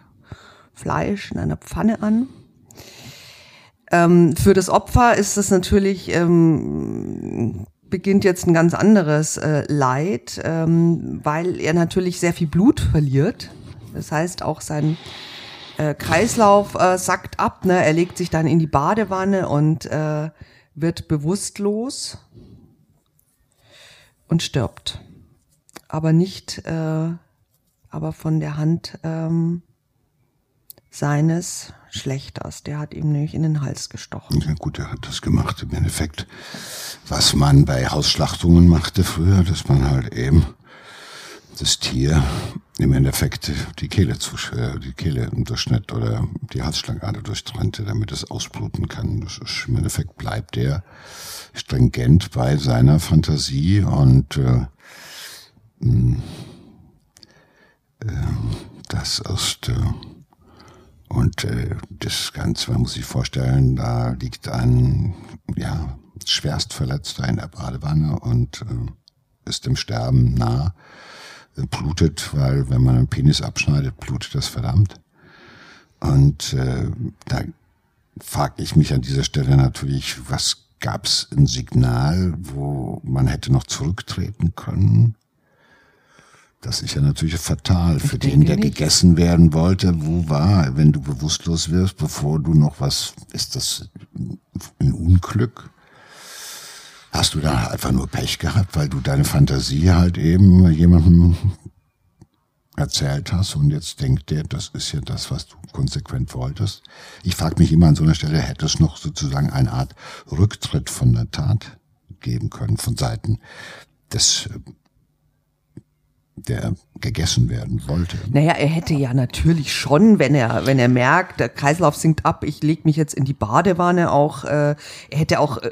Fleisch in einer Pfanne an. Ähm, für das Opfer ist es natürlich ähm, beginnt jetzt ein ganz anderes äh, Leid, ähm, weil er natürlich sehr viel Blut verliert. Das heißt, auch sein äh, Kreislauf äh, sackt ab. Ne? Er legt sich dann in die Badewanne und äh, wird bewusstlos und stirbt. Aber nicht, äh, aber von der Hand ähm, seines Schlechters. Der hat ihm nämlich in den Hals gestochen.
Ja gut, er hat das gemacht im Endeffekt, was man bei Hausschlachtungen machte früher, dass man halt eben das Tier im Endeffekt die Kehle zu, äh, die Kehle durchschnitt oder die Halsschlagader durchtrennte, damit es ausbluten kann. Das ist, Im Endeffekt bleibt er stringent bei seiner Fantasie und äh, mh, äh, das ist äh, und äh, das Ganze, man muss sich vorstellen, da liegt ein ja, schwerst Verletzter in der Badewanne und äh, ist dem Sterben nah, äh, blutet, weil wenn man einen Penis abschneidet, blutet das verdammt. Und äh, da frage ich mich an dieser Stelle natürlich, was gab es ein Signal, wo man hätte noch zurücktreten können? Das ist ja natürlich fatal für den, der nicht. gegessen werden wollte. Wo war, wenn du bewusstlos wirst, bevor du noch was, ist das ein Unglück? Hast du da einfach nur Pech gehabt, weil du deine Fantasie halt eben jemandem erzählt hast und jetzt denkt der, das ist ja das, was du konsequent wolltest. Ich frage mich immer an so einer Stelle, hätte es noch sozusagen eine Art Rücktritt von der Tat geben können von Seiten des der gegessen werden wollte.
Naja, er hätte ja natürlich schon, wenn er, wenn er merkt, der Kreislauf sinkt ab, ich leg mich jetzt in die Badewanne auch, äh, er hätte auch äh,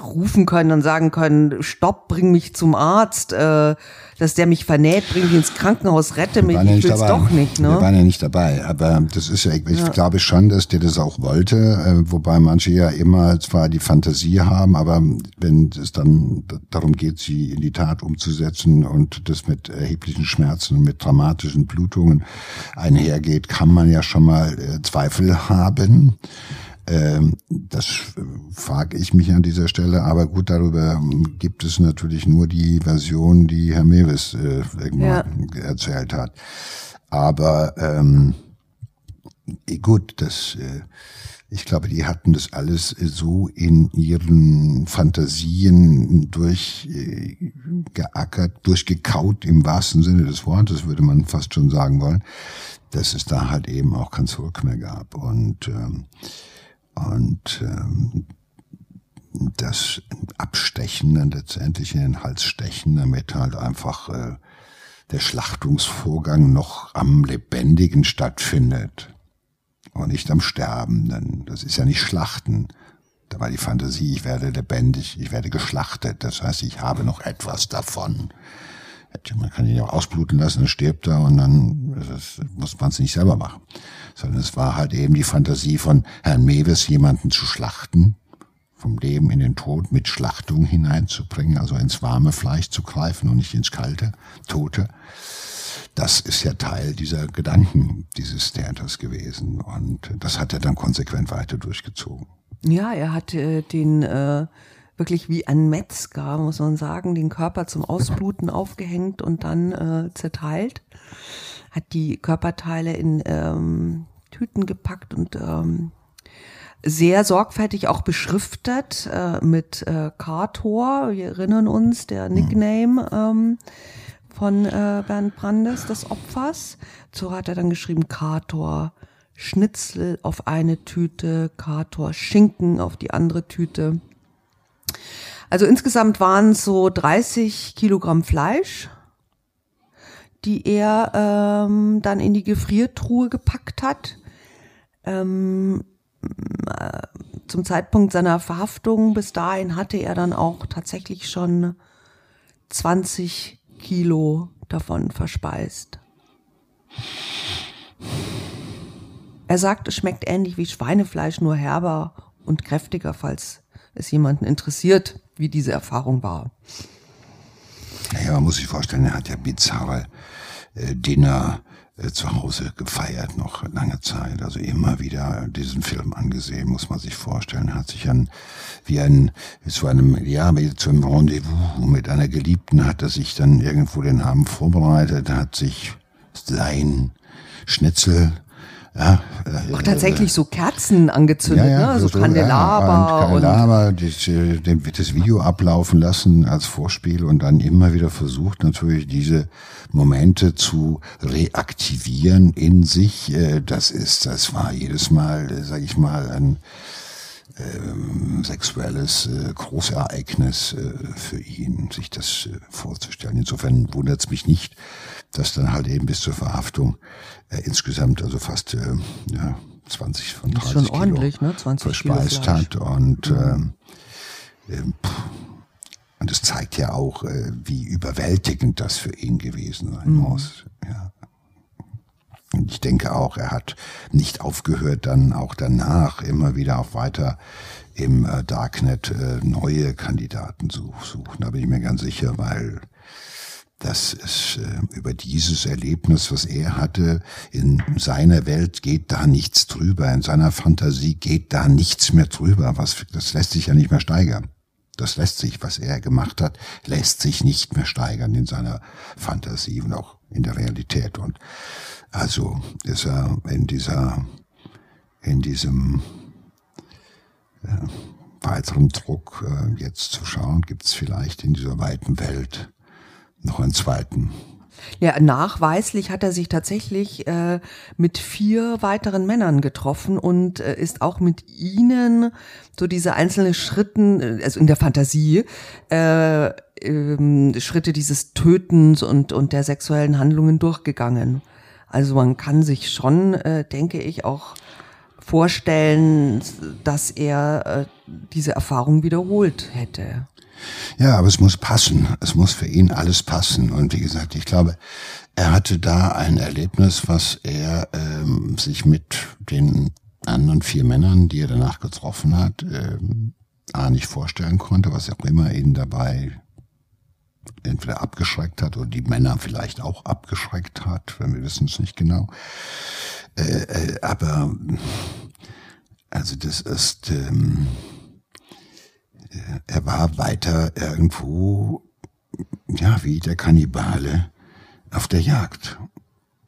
rufen können und sagen können, stopp, bring mich zum Arzt, äh, dass der mich vernäht, bring mich ins Krankenhaus, rette mich, ich will's dabei. doch nicht. Ne?
Wir waren ja nicht dabei, aber das ist ja, ich, ja. glaube schon, dass der das auch wollte, äh, wobei manche ja immer zwar die Fantasie haben, aber wenn es dann darum geht, sie in die Tat umzusetzen und das mit erheblichen Schmerzen mit dramatischen Blutungen einhergeht, kann man ja schon mal äh, Zweifel haben. Ähm, das frage ich mich an dieser Stelle, aber gut, darüber gibt es natürlich nur die Version, die Herr Mewes äh, ja. erzählt hat. Aber ähm, gut, das äh, ich glaube, die hatten das alles so in ihren Fantasien durchgeackert, durchgekaut im wahrsten Sinne des Wortes, würde man fast schon sagen wollen, dass es da halt eben auch kein Zurück mehr gab. Und, ähm, und ähm, das Abstechen dann letztendlich in den Hals stechen, damit halt einfach äh, der Schlachtungsvorgang noch am Lebendigen stattfindet und nicht am Sterbenden. Das ist ja nicht Schlachten. Da war die Fantasie, ich werde lebendig, ich werde geschlachtet. Das heißt, ich habe noch etwas davon. Man kann ihn ja auch ausbluten lassen, dann stirbt er und dann das muss man es nicht selber machen. Sondern es war halt eben die Fantasie von Herrn Mewes, jemanden zu schlachten, vom Leben in den Tod mit Schlachtung hineinzubringen, also ins warme Fleisch zu greifen und nicht ins kalte, tote das ist ja Teil dieser Gedanken dieses Theaters gewesen. Und das hat er dann konsequent weiter durchgezogen.
Ja, er hat äh, den äh, wirklich wie ein Metzger, muss man sagen, den Körper zum Ausbluten aufgehängt und dann äh, zerteilt. Hat die Körperteile in ähm, Tüten gepackt und ähm, sehr sorgfältig auch beschriftet äh, mit äh, Kator. Wir erinnern uns, der hm. Nickname ähm, von äh, Bernd Brandes, des Opfers. So hat er dann geschrieben Kator Schnitzel auf eine Tüte, Kator Schinken auf die andere Tüte. Also insgesamt waren es so 30 Kilogramm Fleisch, die er ähm, dann in die Gefriertruhe gepackt hat. Ähm, äh, zum Zeitpunkt seiner Verhaftung bis dahin hatte er dann auch tatsächlich schon 20 Kilo davon verspeist. Er sagt, es schmeckt ähnlich wie Schweinefleisch, nur herber und kräftiger, falls es jemanden interessiert, wie diese Erfahrung war.
Naja, man muss sich vorstellen, er hat ja bizarre äh, Dinner äh, zu Hause gefeiert, noch lange Zeit. Also immer wieder diesen Film angesehen, muss man sich vorstellen. Hat sich an, wie ein, zu einem, ja, zu einem Rendezvous mit einer Geliebten hat er sich dann irgendwo den Abend vorbereitet, hat sich sein Schnitzel ja,
auch tatsächlich so Kerzen angezündet, ja, ja, ne? so, so Kandelaber.
Ja, und Kandelaber, und das, das Video ablaufen lassen als Vorspiel und dann immer wieder versucht natürlich diese Momente zu reaktivieren in sich. Äh, das ist, das war jedes Mal, äh, sag ich mal, ein ähm, sexuelles äh, Großereignis äh, für ihn, sich das äh, vorzustellen. Insofern wundert es mich nicht, dass dann halt eben bis zur Verhaftung äh, insgesamt also fast äh, ja, 20 von 30 schon
Kilo ordentlich, ne? 20
verspeist Kilo hat und mhm. äh, äh, und es zeigt ja auch, äh, wie überwältigend das für ihn gewesen sein mhm. muss. Ja. Und ich denke auch, er hat nicht aufgehört, dann auch danach immer wieder auch weiter im äh, Darknet äh, neue Kandidaten zu suchen. Da bin ich mir ganz sicher, weil das ist äh, über dieses Erlebnis, was er hatte, in seiner Welt geht da nichts drüber, in seiner Fantasie geht da nichts mehr drüber. Was, das lässt sich ja nicht mehr steigern. Das lässt sich, was er gemacht hat, lässt sich nicht mehr steigern in seiner Fantasie und auch in der Realität. Und also ist er in dieser, in diesem äh, weiteren Druck äh, jetzt zu schauen, gibt es vielleicht in dieser weiten Welt noch einen zweiten.
Ja, nachweislich hat er sich tatsächlich äh, mit vier weiteren Männern getroffen und äh, ist auch mit ihnen so diese einzelnen Schritten, äh, also in der Fantasie, äh, äh, Schritte dieses Tötens und, und der sexuellen Handlungen durchgegangen. Also man kann sich schon, äh, denke ich, auch vorstellen, dass er äh, diese Erfahrung wiederholt hätte.
Ja, aber es muss passen. Es muss für ihn alles passen. Und wie gesagt, ich glaube, er hatte da ein Erlebnis, was er ähm, sich mit den anderen vier Männern, die er danach getroffen hat, ähm, A, nicht vorstellen konnte, was auch immer ihn dabei entweder abgeschreckt hat oder die Männer vielleicht auch abgeschreckt hat, wenn wir wissen es nicht genau. Äh, äh, aber also das ist ähm, er war weiter irgendwo, ja, wie der Kannibale auf der Jagd.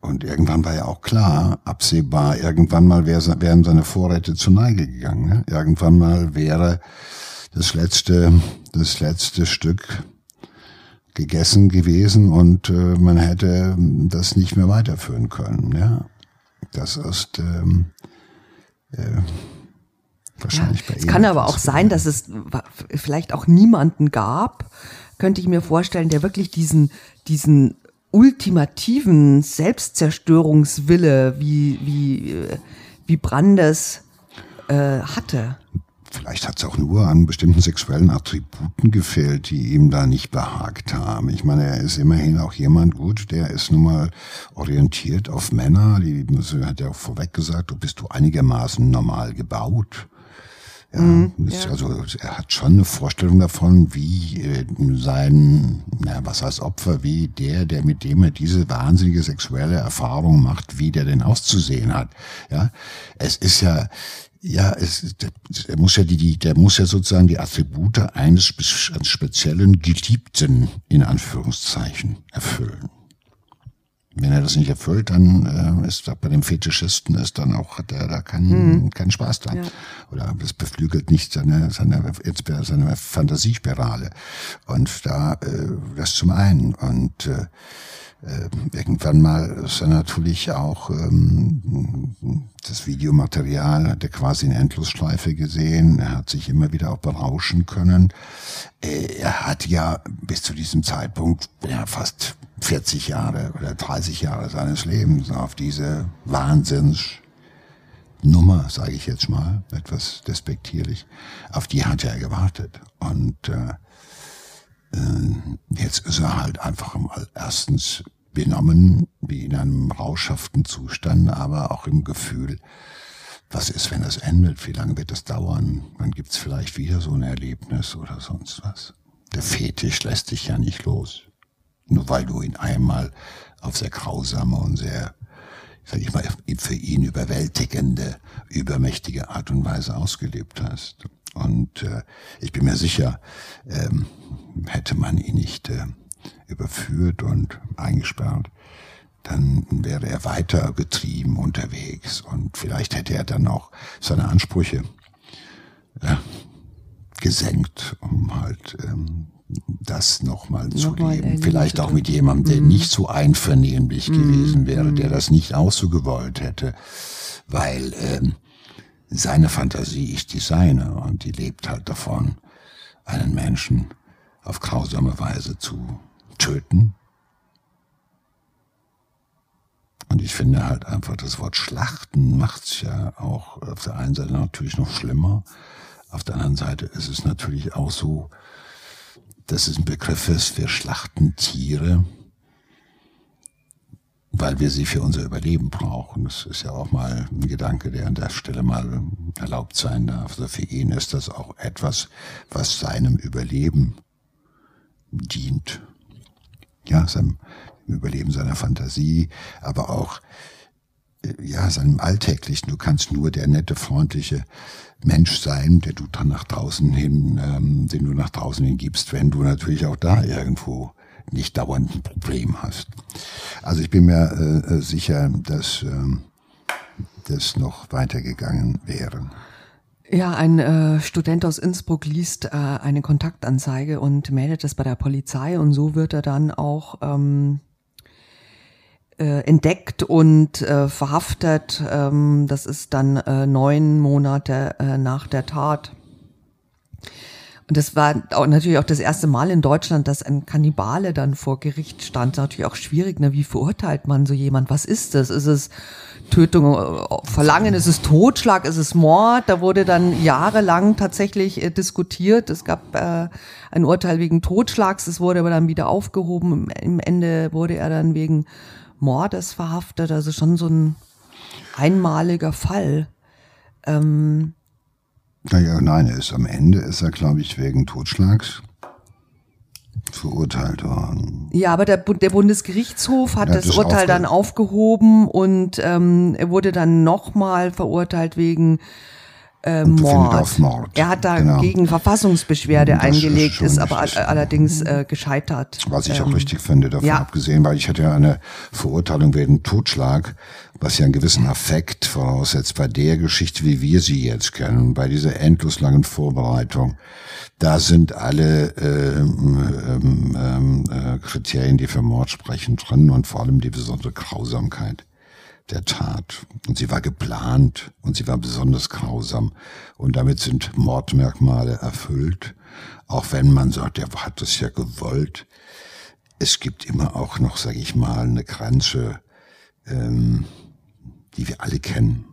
Und irgendwann war ja auch klar, absehbar, irgendwann mal wären seine Vorräte zur Neige gegangen. Ne? Irgendwann mal wäre das letzte, das letzte Stück gegessen gewesen und äh, man hätte das nicht mehr weiterführen können. Ja, das ist ähm, äh, wahrscheinlich ja, bei.
Es kann aber auch sein, dass es vielleicht auch niemanden gab, könnte ich mir vorstellen, der wirklich diesen, diesen ultimativen Selbstzerstörungswille wie, wie, äh, wie Brandes äh, hatte.
Vielleicht hat es auch nur an bestimmten sexuellen Attributen gefehlt, die ihm da nicht behagt haben. Ich meine, er ist immerhin auch jemand gut, der ist nun mal orientiert auf Männer. Die hat ja auch vorweg gesagt, du bist du einigermaßen normal gebaut. Ja, mhm, ja. Also er hat schon eine Vorstellung davon, wie äh, sein, na, was heißt Opfer, wie der, der mit dem er diese wahnsinnige sexuelle Erfahrung macht, wie der denn auszusehen hat. Ja, es ist ja, ja, es, der muss ja die, die, der muss ja sozusagen die Attribute eines speziellen Geliebten in Anführungszeichen erfüllen. Wenn er das nicht erfüllt, dann äh, ist bei dem Fetischisten ist dann auch hat er da keinen mhm. keinen Spaß dran. Ja. Oder das beflügelt nicht seine seine seine Fantasiespirale. Und da äh, das zum einen und äh, äh, irgendwann mal ist er natürlich auch ähm, das Videomaterial hat er quasi in Endlosschleife gesehen. Er hat sich immer wieder auch berauschen können. Äh, er hat ja bis zu diesem Zeitpunkt ja fast 40 Jahre oder 30 Jahre seines Lebens auf diese Wahnsinns Nummer, sage ich jetzt mal, etwas despektierlich, auf die hat er gewartet. Und äh, jetzt ist er halt einfach mal erstens benommen, wie in einem rauschhaften Zustand, aber auch im Gefühl, was ist, wenn das endet? Wie lange wird das dauern? Wann gibt's vielleicht wieder so ein Erlebnis oder sonst was? Der Fetisch lässt dich ja nicht los. Nur weil du ihn einmal auf sehr grausame und sehr, sag ich mal, für ihn überwältigende, übermächtige Art und Weise ausgelebt hast. Und äh, ich bin mir sicher, ähm, hätte man ihn nicht äh, überführt und eingesperrt, dann wäre er weiter getrieben unterwegs und vielleicht hätte er dann auch seine Ansprüche ja, gesenkt, um halt ähm, das nochmal noch zu leben. Vielleicht auch mit jemandem, der mhm. nicht so einvernehmlich mhm. gewesen wäre, der mhm. das nicht auch so gewollt hätte, weil ähm, seine Fantasie ist die seine und die lebt halt davon, einen Menschen auf grausame Weise zu töten. Und ich finde halt einfach, das Wort Schlachten macht's ja auch auf der einen Seite natürlich noch schlimmer. Auf der anderen Seite ist es natürlich auch so, dass es ein Begriff ist, wir schlachten Tiere, weil wir sie für unser Überleben brauchen. Das ist ja auch mal ein Gedanke, der an der Stelle mal erlaubt sein darf. Also für ihn ist das auch etwas, was seinem Überleben dient ja, seinem Überleben seiner Fantasie, aber auch äh, ja, seinem Alltäglichen. Du kannst nur der nette, freundliche Mensch sein, der du dann nach draußen hin, ähm, den du nach draußen hin gibst, wenn du natürlich auch da irgendwo nicht dauernd ein Problem hast. Also ich bin mir äh, äh sicher, dass äh, das noch weitergegangen wäre.
Ja, ein äh, Student aus Innsbruck liest äh, eine Kontaktanzeige und meldet es bei der Polizei und so wird er dann auch ähm, äh, entdeckt und äh, verhaftet. Ähm, das ist dann äh, neun Monate äh, nach der Tat. Und das war auch natürlich auch das erste Mal in Deutschland, dass ein Kannibale dann vor Gericht stand. Natürlich auch schwierig, ne? wie verurteilt man so jemand? Was ist das? Ist es Tötung, äh, Verlangen, ist es Totschlag, ist es Mord? Da wurde dann jahrelang tatsächlich äh, diskutiert. Es gab äh, ein Urteil wegen Totschlags, es wurde aber dann wieder aufgehoben. Im Ende wurde er dann wegen Mordes verhaftet. Also schon so ein einmaliger Fall. Ähm,
naja, nein, er ist am Ende, ist er, glaube ich, wegen Totschlags verurteilt worden.
Ja, aber der, der Bundesgerichtshof hat das, das, Urteil dann aufgehoben und ähm, er wurde dann nochmal verurteilt wegen äh, Mord. Mord. Er hat dagegen genau. Verfassungsbeschwerde eingelegt, ist, ist aber allerdings äh, gescheitert.
Was ich ähm, auch richtig finde, davon ja. abgesehen, weil ich hatte ja eine Verurteilung wegen Totschlag, was ja einen gewissen Affekt voraussetzt bei der Geschichte, wie wir sie jetzt kennen, bei dieser endlos langen Vorbereitung. Da sind alle äh, ähm, ähm, äh, Kriterien, die für Mord sprechen, drin und vor allem die besondere Grausamkeit der Tat. Und sie war geplant und sie war besonders grausam. Und damit sind Mordmerkmale erfüllt. Auch wenn man sagt, er hat es ja gewollt. Es gibt immer auch noch, sage ich mal, eine Grenze, ähm, die wir alle kennen.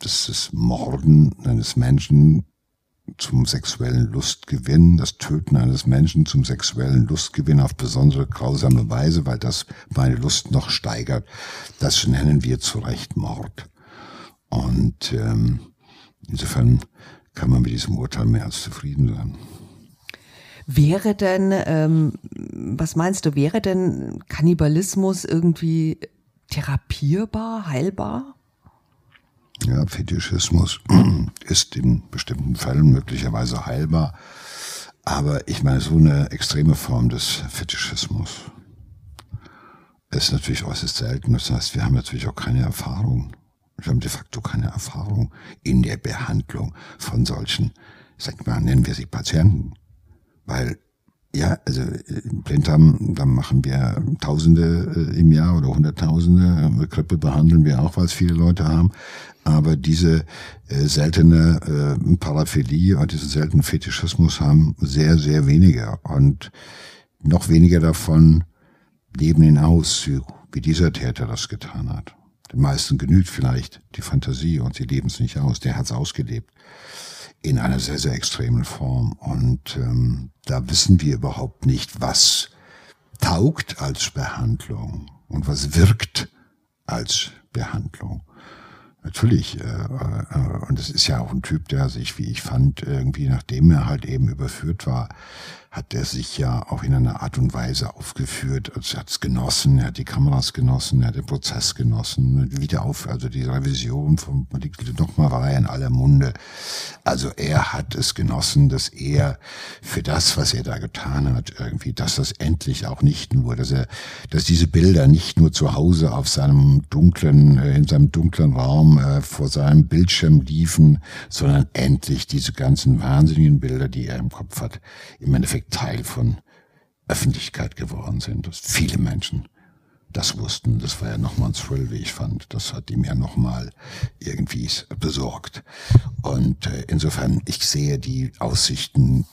Das ist Morden eines Menschen zum sexuellen Lustgewinn, das Töten eines Menschen zum sexuellen Lustgewinn auf besondere grausame Weise, weil das meine Lust noch steigert, das nennen wir zu Recht Mord. Und ähm, insofern kann man mit diesem Urteil mehr als zufrieden sein.
Wäre denn, ähm, was meinst du, wäre denn Kannibalismus irgendwie therapierbar, heilbar?
Ja, Fetischismus ist in bestimmten Fällen möglicherweise heilbar. Aber ich meine, so eine extreme Form des Fetischismus ist natürlich äußerst selten. Das heißt, wir haben natürlich auch keine Erfahrung. Wir haben de facto keine Erfahrung in der Behandlung von solchen, sag mal, nennen wir sie Patienten. Weil ja, also in Blinddarm, da machen wir Tausende äh, im Jahr oder Hunderttausende. Grippe behandeln wir auch, weil es viele Leute haben. Aber diese äh, seltene äh, Paraphilie und diesen seltenen Fetischismus haben sehr, sehr wenige. Und noch weniger davon leben ihn aus, wie dieser Täter das getan hat. Den meisten genügt vielleicht die Fantasie und sie leben es nicht aus. Der hat es ausgelebt in einer sehr, sehr extremen Form. Und ähm, da wissen wir überhaupt nicht, was taugt als Behandlung und was wirkt als Behandlung. Natürlich, äh, äh, und es ist ja auch ein Typ, der sich, wie ich fand, irgendwie, nachdem er halt eben überführt war, hat er sich ja auch in einer Art und Weise aufgeführt. Also er hat es genossen, er hat die Kameras genossen, er hat den Prozess genossen, wieder auf, also die Revision vom nochmal war er in aller Munde. Also er hat es genossen, dass er für das, was er da getan hat, irgendwie, dass das endlich auch nicht nur, dass er, dass diese Bilder nicht nur zu Hause auf seinem dunklen, äh, in seinem dunklen Raum äh, vor seinem Bildschirm liefen, sondern endlich diese ganzen wahnsinnigen Bilder, die er im Kopf hat, im Endeffekt Teil von Öffentlichkeit geworden sind, dass viele Menschen das wussten. Das war ja nochmal ein Thrill, wie ich fand. Das hat ihm ja nochmal irgendwie besorgt. Und äh, insofern, ich sehe die Aussichten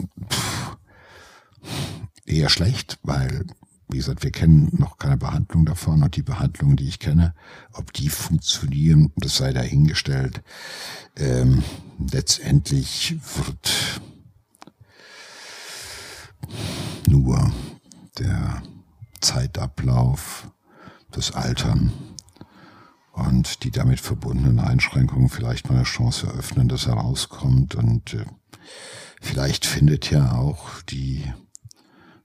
eher schlecht, weil, wie gesagt, wir kennen noch keine Behandlung davon und die Behandlungen, die ich kenne, ob die funktionieren, das sei dahingestellt. Ähm, letztendlich wird nur der Zeitablauf, das Altern und die damit verbundenen Einschränkungen vielleicht mal eine Chance eröffnen, dass er rauskommt. Und äh, vielleicht findet ja auch die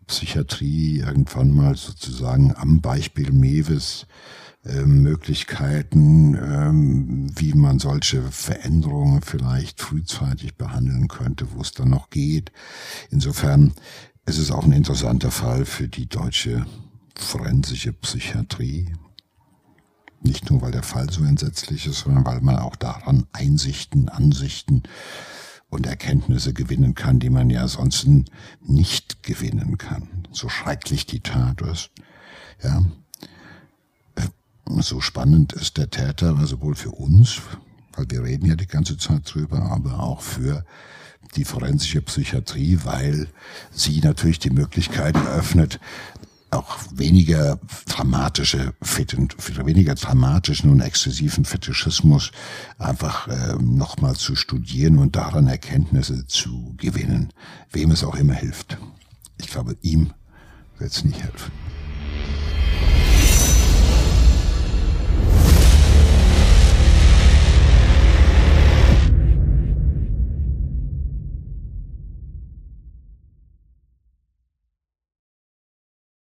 Psychiatrie irgendwann mal sozusagen am Beispiel Mewes ähm, Möglichkeiten, ähm, wie man solche Veränderungen vielleicht frühzeitig behandeln könnte, wo es dann noch geht. Insofern ist es auch ein interessanter Fall für die deutsche forensische Psychiatrie. Nicht nur, weil der Fall so entsetzlich ist, sondern weil man auch daran Einsichten, Ansichten und Erkenntnisse gewinnen kann, die man ja sonst nicht gewinnen kann. So schrecklich die Tat ist. Ja, so spannend ist der Täter sowohl für uns, weil wir reden ja die ganze Zeit drüber, aber auch für die forensische Psychiatrie, weil sie natürlich die Möglichkeit eröffnet, auch weniger dramatische, weniger dramatischen und exzessiven Fetischismus einfach äh, nochmal zu studieren und daran Erkenntnisse zu gewinnen, wem es auch immer hilft. Ich glaube, ihm wird es nicht helfen.